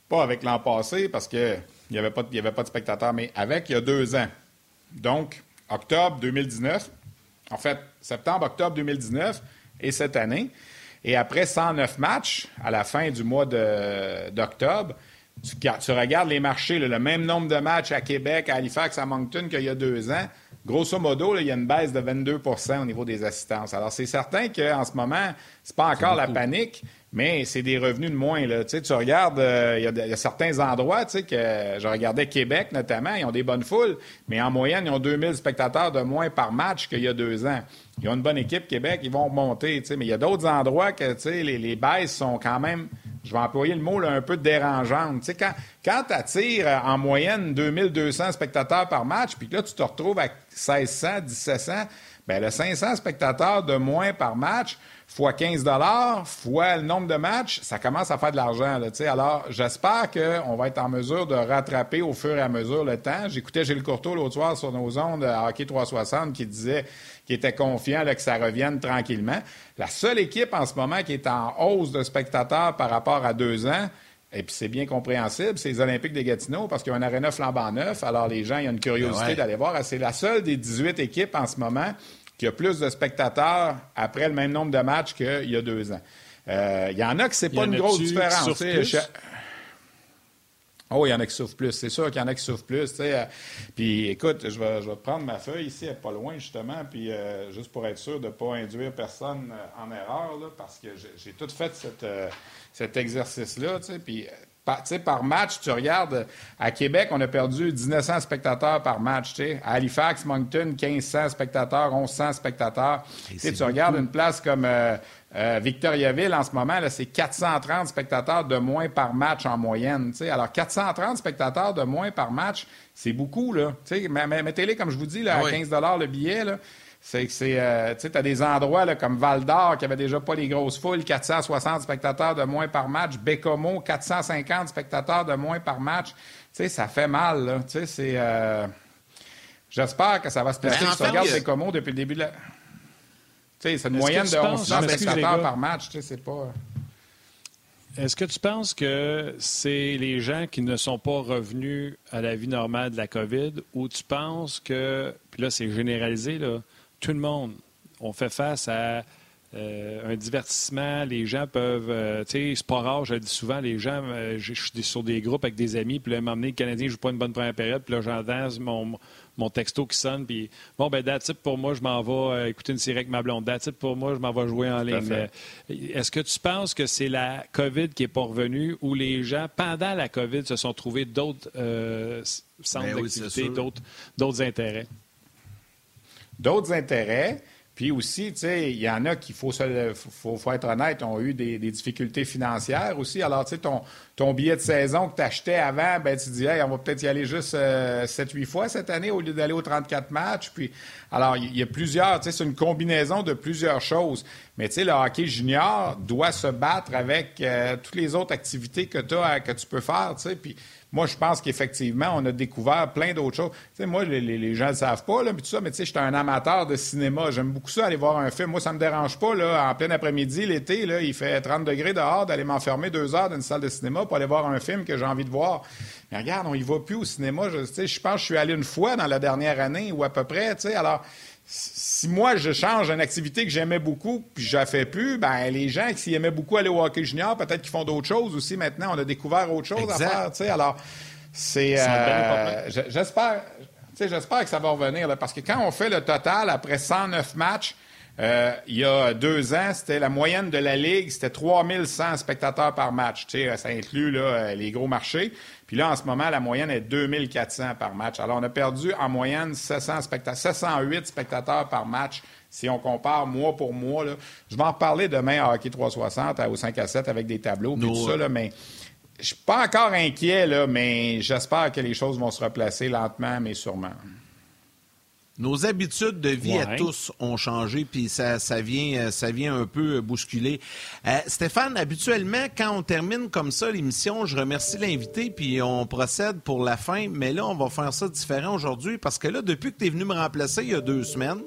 pas avec l'an passé, parce que il n'y avait, avait pas de spectateurs, mais avec, il y a deux ans. Donc, octobre 2019, en fait, septembre-octobre 2019 et cette année. Et après 109 matchs, à la fin du mois d'octobre, tu, ga- tu regardes les marchés, là, le même nombre de matchs à Québec, à Halifax, à Moncton qu'il y a deux ans. Grosso modo, là, il y a une baisse de 22% au niveau des assistances. Alors, c'est certain qu'en ce moment, c'est pas encore la panique, mais c'est des revenus de moins. Là. Tu, sais, tu regardes, euh, il y y, a certains endroits, tu sais, que je regardais Québec notamment, ils ont des bonnes foules, mais en moyenne, ils ont 2000 spectateurs de moins par match qu'il y a deux ans. Ils ont une bonne équipe, Québec, ils vont remonter, tu sais, mais il y a d'autres endroits que tu sais, les, les baisses sont quand même, je vais employer le mot, là, un peu dérangeantes. Tu sais, quand, quand tu attires en moyenne 2200 spectateurs par match, puis que là, tu te retrouves à 1600, 1700, ben le 500 spectateurs de moins par match, fois 15 fois le nombre de matchs, ça commence à faire de l'argent. Alors, j'espère qu'on va être en mesure de rattraper au fur et à mesure le temps. J'écoutais Gilles Courteau l'autre soir sur nos ondes Hockey 360 qui disait qu'il était confiant que ça revienne tranquillement. La seule équipe en ce moment qui est en hausse de spectateurs par rapport à deux ans, et puis c'est bien compréhensible, c'est les Olympiques de Gatineau parce qu'il y a un aréna flambant neuf. Alors les gens, il y a une curiosité Ouais. d'aller voir. C'est la seule des 18 équipes en ce moment qui a plus de spectateurs après le même nombre de matchs qu'il y a deux ans. Euh, Il y en a que c'est pas une grosse différence. Oh, il y en a qui souffrent plus. C'est sûr qu'il y en a qui souffrent plus. Euh, Puis écoute, je vais, je vais prendre ma feuille ici, elle pas loin justement, puis euh, juste pour être sûr de ne pas induire personne en erreur, là, parce que j'ai- j'ai tout fait cette, euh, cet exercice-là. tu sais. Puis par, tu sais, par match, tu regardes, à Québec, on a perdu 1900 spectateurs par match. tu sais. À Halifax, Moncton, 1500 spectateurs, 1100 spectateurs. Tu regardes une place comme euh, euh, Victoriaville, en ce moment, là, c'est 430 spectateurs de moins par match en moyenne. tu sais. Alors, 430 spectateurs de moins par match, c'est beaucoup. Là. Mettez-les, comme je vous dis, là, à Oui. 15 le billet. Là. C'est que c'est, euh, tu sais, t'as des endroits là, comme Val d'Or qui avait déjà pas les grosses foules, 460 spectateurs de moins par match. Bécomo, 450 spectateurs de moins par match. Tu sais, ça fait mal, là. Tu sais, c'est... euh, J'espère que ça va se placer. Ben, en Si tu fait, regardes Bécomo depuis le début de la... Tu sais, c'est une moyenne de tu penses- 1100 Non, mais excuse, les spectateurs gars. par match. Tu sais, c'est pas... Est-ce que tu penses que c'est les gens qui ne sont pas revenus à la vie normale de la COVID ou tu penses que, puis là c'est généralisé, là, tout le monde, on fait face à euh, un divertissement, les gens peuvent, euh, tu sais, c'est pas rare, je le dis souvent, les gens, euh, je je suis sur des groupes avec des amis, puis là, m'emmener le Canadien joue pas une bonne première période, puis là j'entends mon, mon texto qui sonne, puis bon, ben it pour moi, je m'en vais écouter une série avec ma blonde, it pour moi, je m'en vais jouer en ligne. est-ce que tu penses que c'est la COVID qui n'est pas revenue ou les gens, pendant la COVID, se sont trouvés d'autres centres Ben oui, d'activité, d'autres intérêts? D'autres intérêts. Puis aussi, tu sais, il y en a qui, faut, faut, être honnête, ont eu des, des difficultés financières aussi. Alors, tu sais, ton, ton billet de saison que tu achetais avant, ben, tu dis, hey, on va peut-être y aller juste 7-8 fois cette année au lieu d'aller aux 34 matchs. Puis, alors, il y a plusieurs, c'est une combinaison de plusieurs choses. Mais, le hockey junior doit se battre avec euh, toutes les autres activités que, t'as, que tu peux faire. Puis, moi, je pense qu'effectivement, on a découvert plein d'autres choses. Tu moi, les, gens ne le savent pas, là, puis tout ça, mais tu sais, j'étais un amateur de cinéma. J'aime beaucoup ça, aller voir un film. Moi, ça me dérange pas, là, en plein après-midi, l'été, là, il fait 30 degrés dehors, d'aller m'enfermer deux heures dans une salle de cinéma pour aller voir un film que j'ai envie de voir. Mais regarde, on y va plus au cinéma. Je, je pense que je suis allé une fois dans la dernière année ou à peu près. Alors, si moi, je change une activité que j'aimais beaucoup, puis je la fais plus, ben les gens qui aimaient beaucoup aller au hockey junior, peut-être qu'ils font d'autres choses aussi maintenant. On a découvert autre chose Exact. à faire, tu sais. Alors, c'est... euh, j'espère, j'espère que ça va revenir, là, parce que quand on fait le total, après 109 matchs, euh, il y a deux ans, c'était la moyenne de la Ligue, c'était 3100 spectateurs par match. Tu sais, ça inclut là, euh, les gros marchés. Puis là, en ce moment, la moyenne est 2400 par match. Alors, on a perdu en moyenne 700 specta- 708 spectateurs par match si on compare mois pour mois. Là. Je vais en reparler demain à Hockey 360 à- au 5 à 7 avec des tableaux Nos- tout ça, là, mais je suis pas encore inquiet, là, mais j'espère que les choses vont se replacer lentement, mais sûrement. Nos habitudes de vie à tous ont changé, puis ça, ça, vient, euh, ça vient un peu euh, bousculer. Euh, Stéphane, habituellement, quand on termine comme ça l'émission, je remercie l'invité, puis on procède pour la fin. Mais là, on va faire ça différent aujourd'hui, parce que là, depuis que tu es venu me remplacer il y a deux semaines,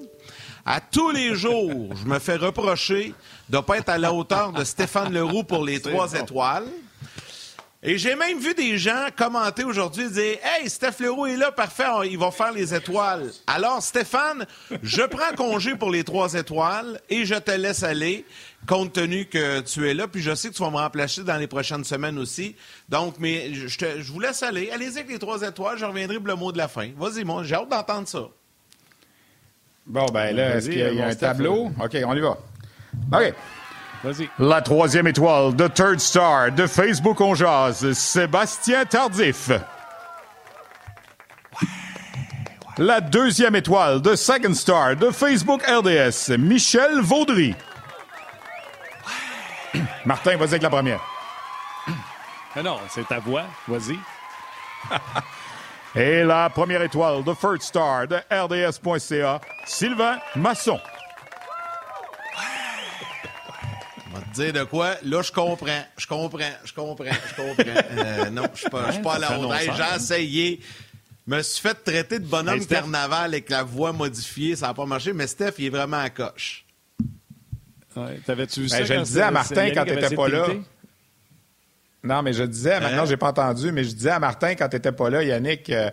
à tous les jours, je me fais reprocher de ne pas être à la hauteur de Stéphane Leroux pour les trois étoiles. Et j'ai même vu des gens commenter aujourd'hui dire Hey, Steph Leroux est là, parfait, on- il va faire les étoiles. Alors, Stéphane, je prends congé pour les trois étoiles et je te laisse aller, compte tenu que tu es là. Puis je sais que tu vas me remplacer dans les prochaines semaines aussi. Donc, mais je, te- je vous laisse aller. Allez-y avec les trois étoiles, je reviendrai pour le mot de la fin. Vas-y, moi, j'ai hâte d'entendre ça. Bon, ben là, est-ce qu'il y a, il y a un tableau? OK, on y va. OK. La troisième étoile de Third Star de Facebook On Jase, Sébastien Tardif. La deuxième étoile de Second Star de Facebook RDS, Michel Vaudry. (clears throat) Martin, vas-y avec la première. (clears throat) Mais non, c'est ta voix. Vas-y. (laughs) Et la première étoile de Third Star de RDS.ca, Sylvain Masson. On va te dire de quoi. Là, je comprends. Je comprends. Je comprends. Je comprends. (laughs) Euh, non, je suis pas, je suis pas à la Ouais, hauteur. J'ai essayé. Je me suis fait traiter de bonhomme Hey, carnaval avec la voix modifiée. Ça n'a pas marché. Mais Steph, il est vraiment à coche. Ouais, T'avais-tu vu Ben, ça? je le disais à Martin quand t'étais pas là. Non, mais je disais, maintenant, Hein? j'ai pas entendu, mais je disais à Martin quand t'étais pas là, Yannick, euh,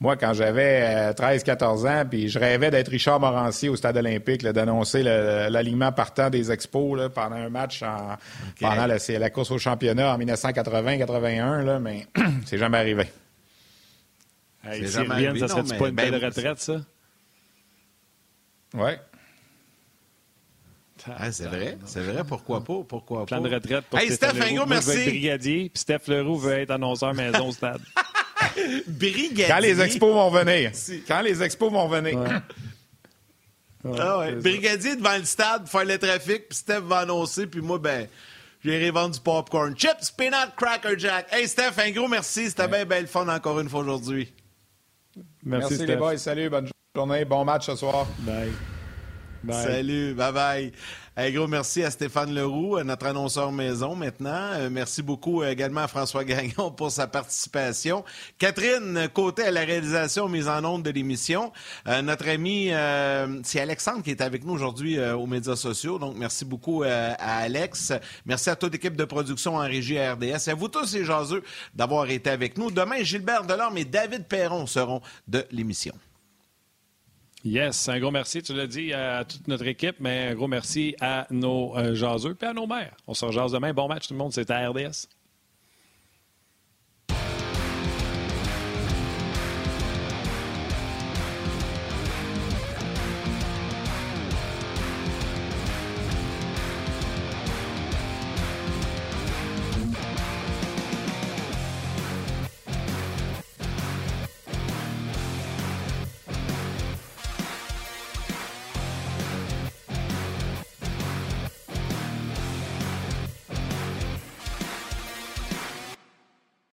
moi, quand j'avais 13-14 ans, puis je rêvais d'être Richard Morancier au Stade olympique, d'annoncer l'alignement partant des expos là, pendant un match en- pendant la, course au championnat en 1980-81, là, mais (clears throat) c'est jamais arrivé. Hey, jamais arrivé, ça non, serait-tu mais pas une ben belle oui, retraite, ça? Ouais. Ah, c'est vrai. C'est vrai. Pourquoi pas? Pourquoi pas? Plan de retraite pour Hey, Steph, Leroux. merci. brigadier, puis Steph Leroux veut être annonceur maison au stade. (laughs) Brigadier. Quand les expos vont venir. Quand les expos vont venir. Ah ouais. Brigadier devant le stade, faire le trafic, puis Steph va annoncer, puis moi, ben, j'irai vendre du popcorn. Chips, peanut, cracker jack. Hey, Steph, un gros merci. C'était bien, bien le fun encore une fois aujourd'hui. Merci, Steph. les boys. Salut, bonne journée. Bon match ce soir. Bye. Bye. Salut, bye bye. Un gros merci à Stéphane Leroux, euh, notre annonceur maison maintenant. Euh, merci beaucoup euh, également à François (laughs) Gagnon pour sa participation. Catherine Côté à la réalisation mise en onde de l'émission. Notre ami, c'est Alexandre qui est avec nous aujourd'hui aux médias sociaux. Donc, merci beaucoup à Alex. Merci à toute l'équipe de production en régie à RDS. Et à vous tous les jaseux d'avoir été avec nous. Demain, Gilbert Delorme et David Perron seront de l'émission. Yes, un gros merci, tu l'as dit, à toute notre équipe, mais un gros merci à nos euh, jaseux et à nos mères. On se rejase demain. Bon match tout le monde, c'était à RDS.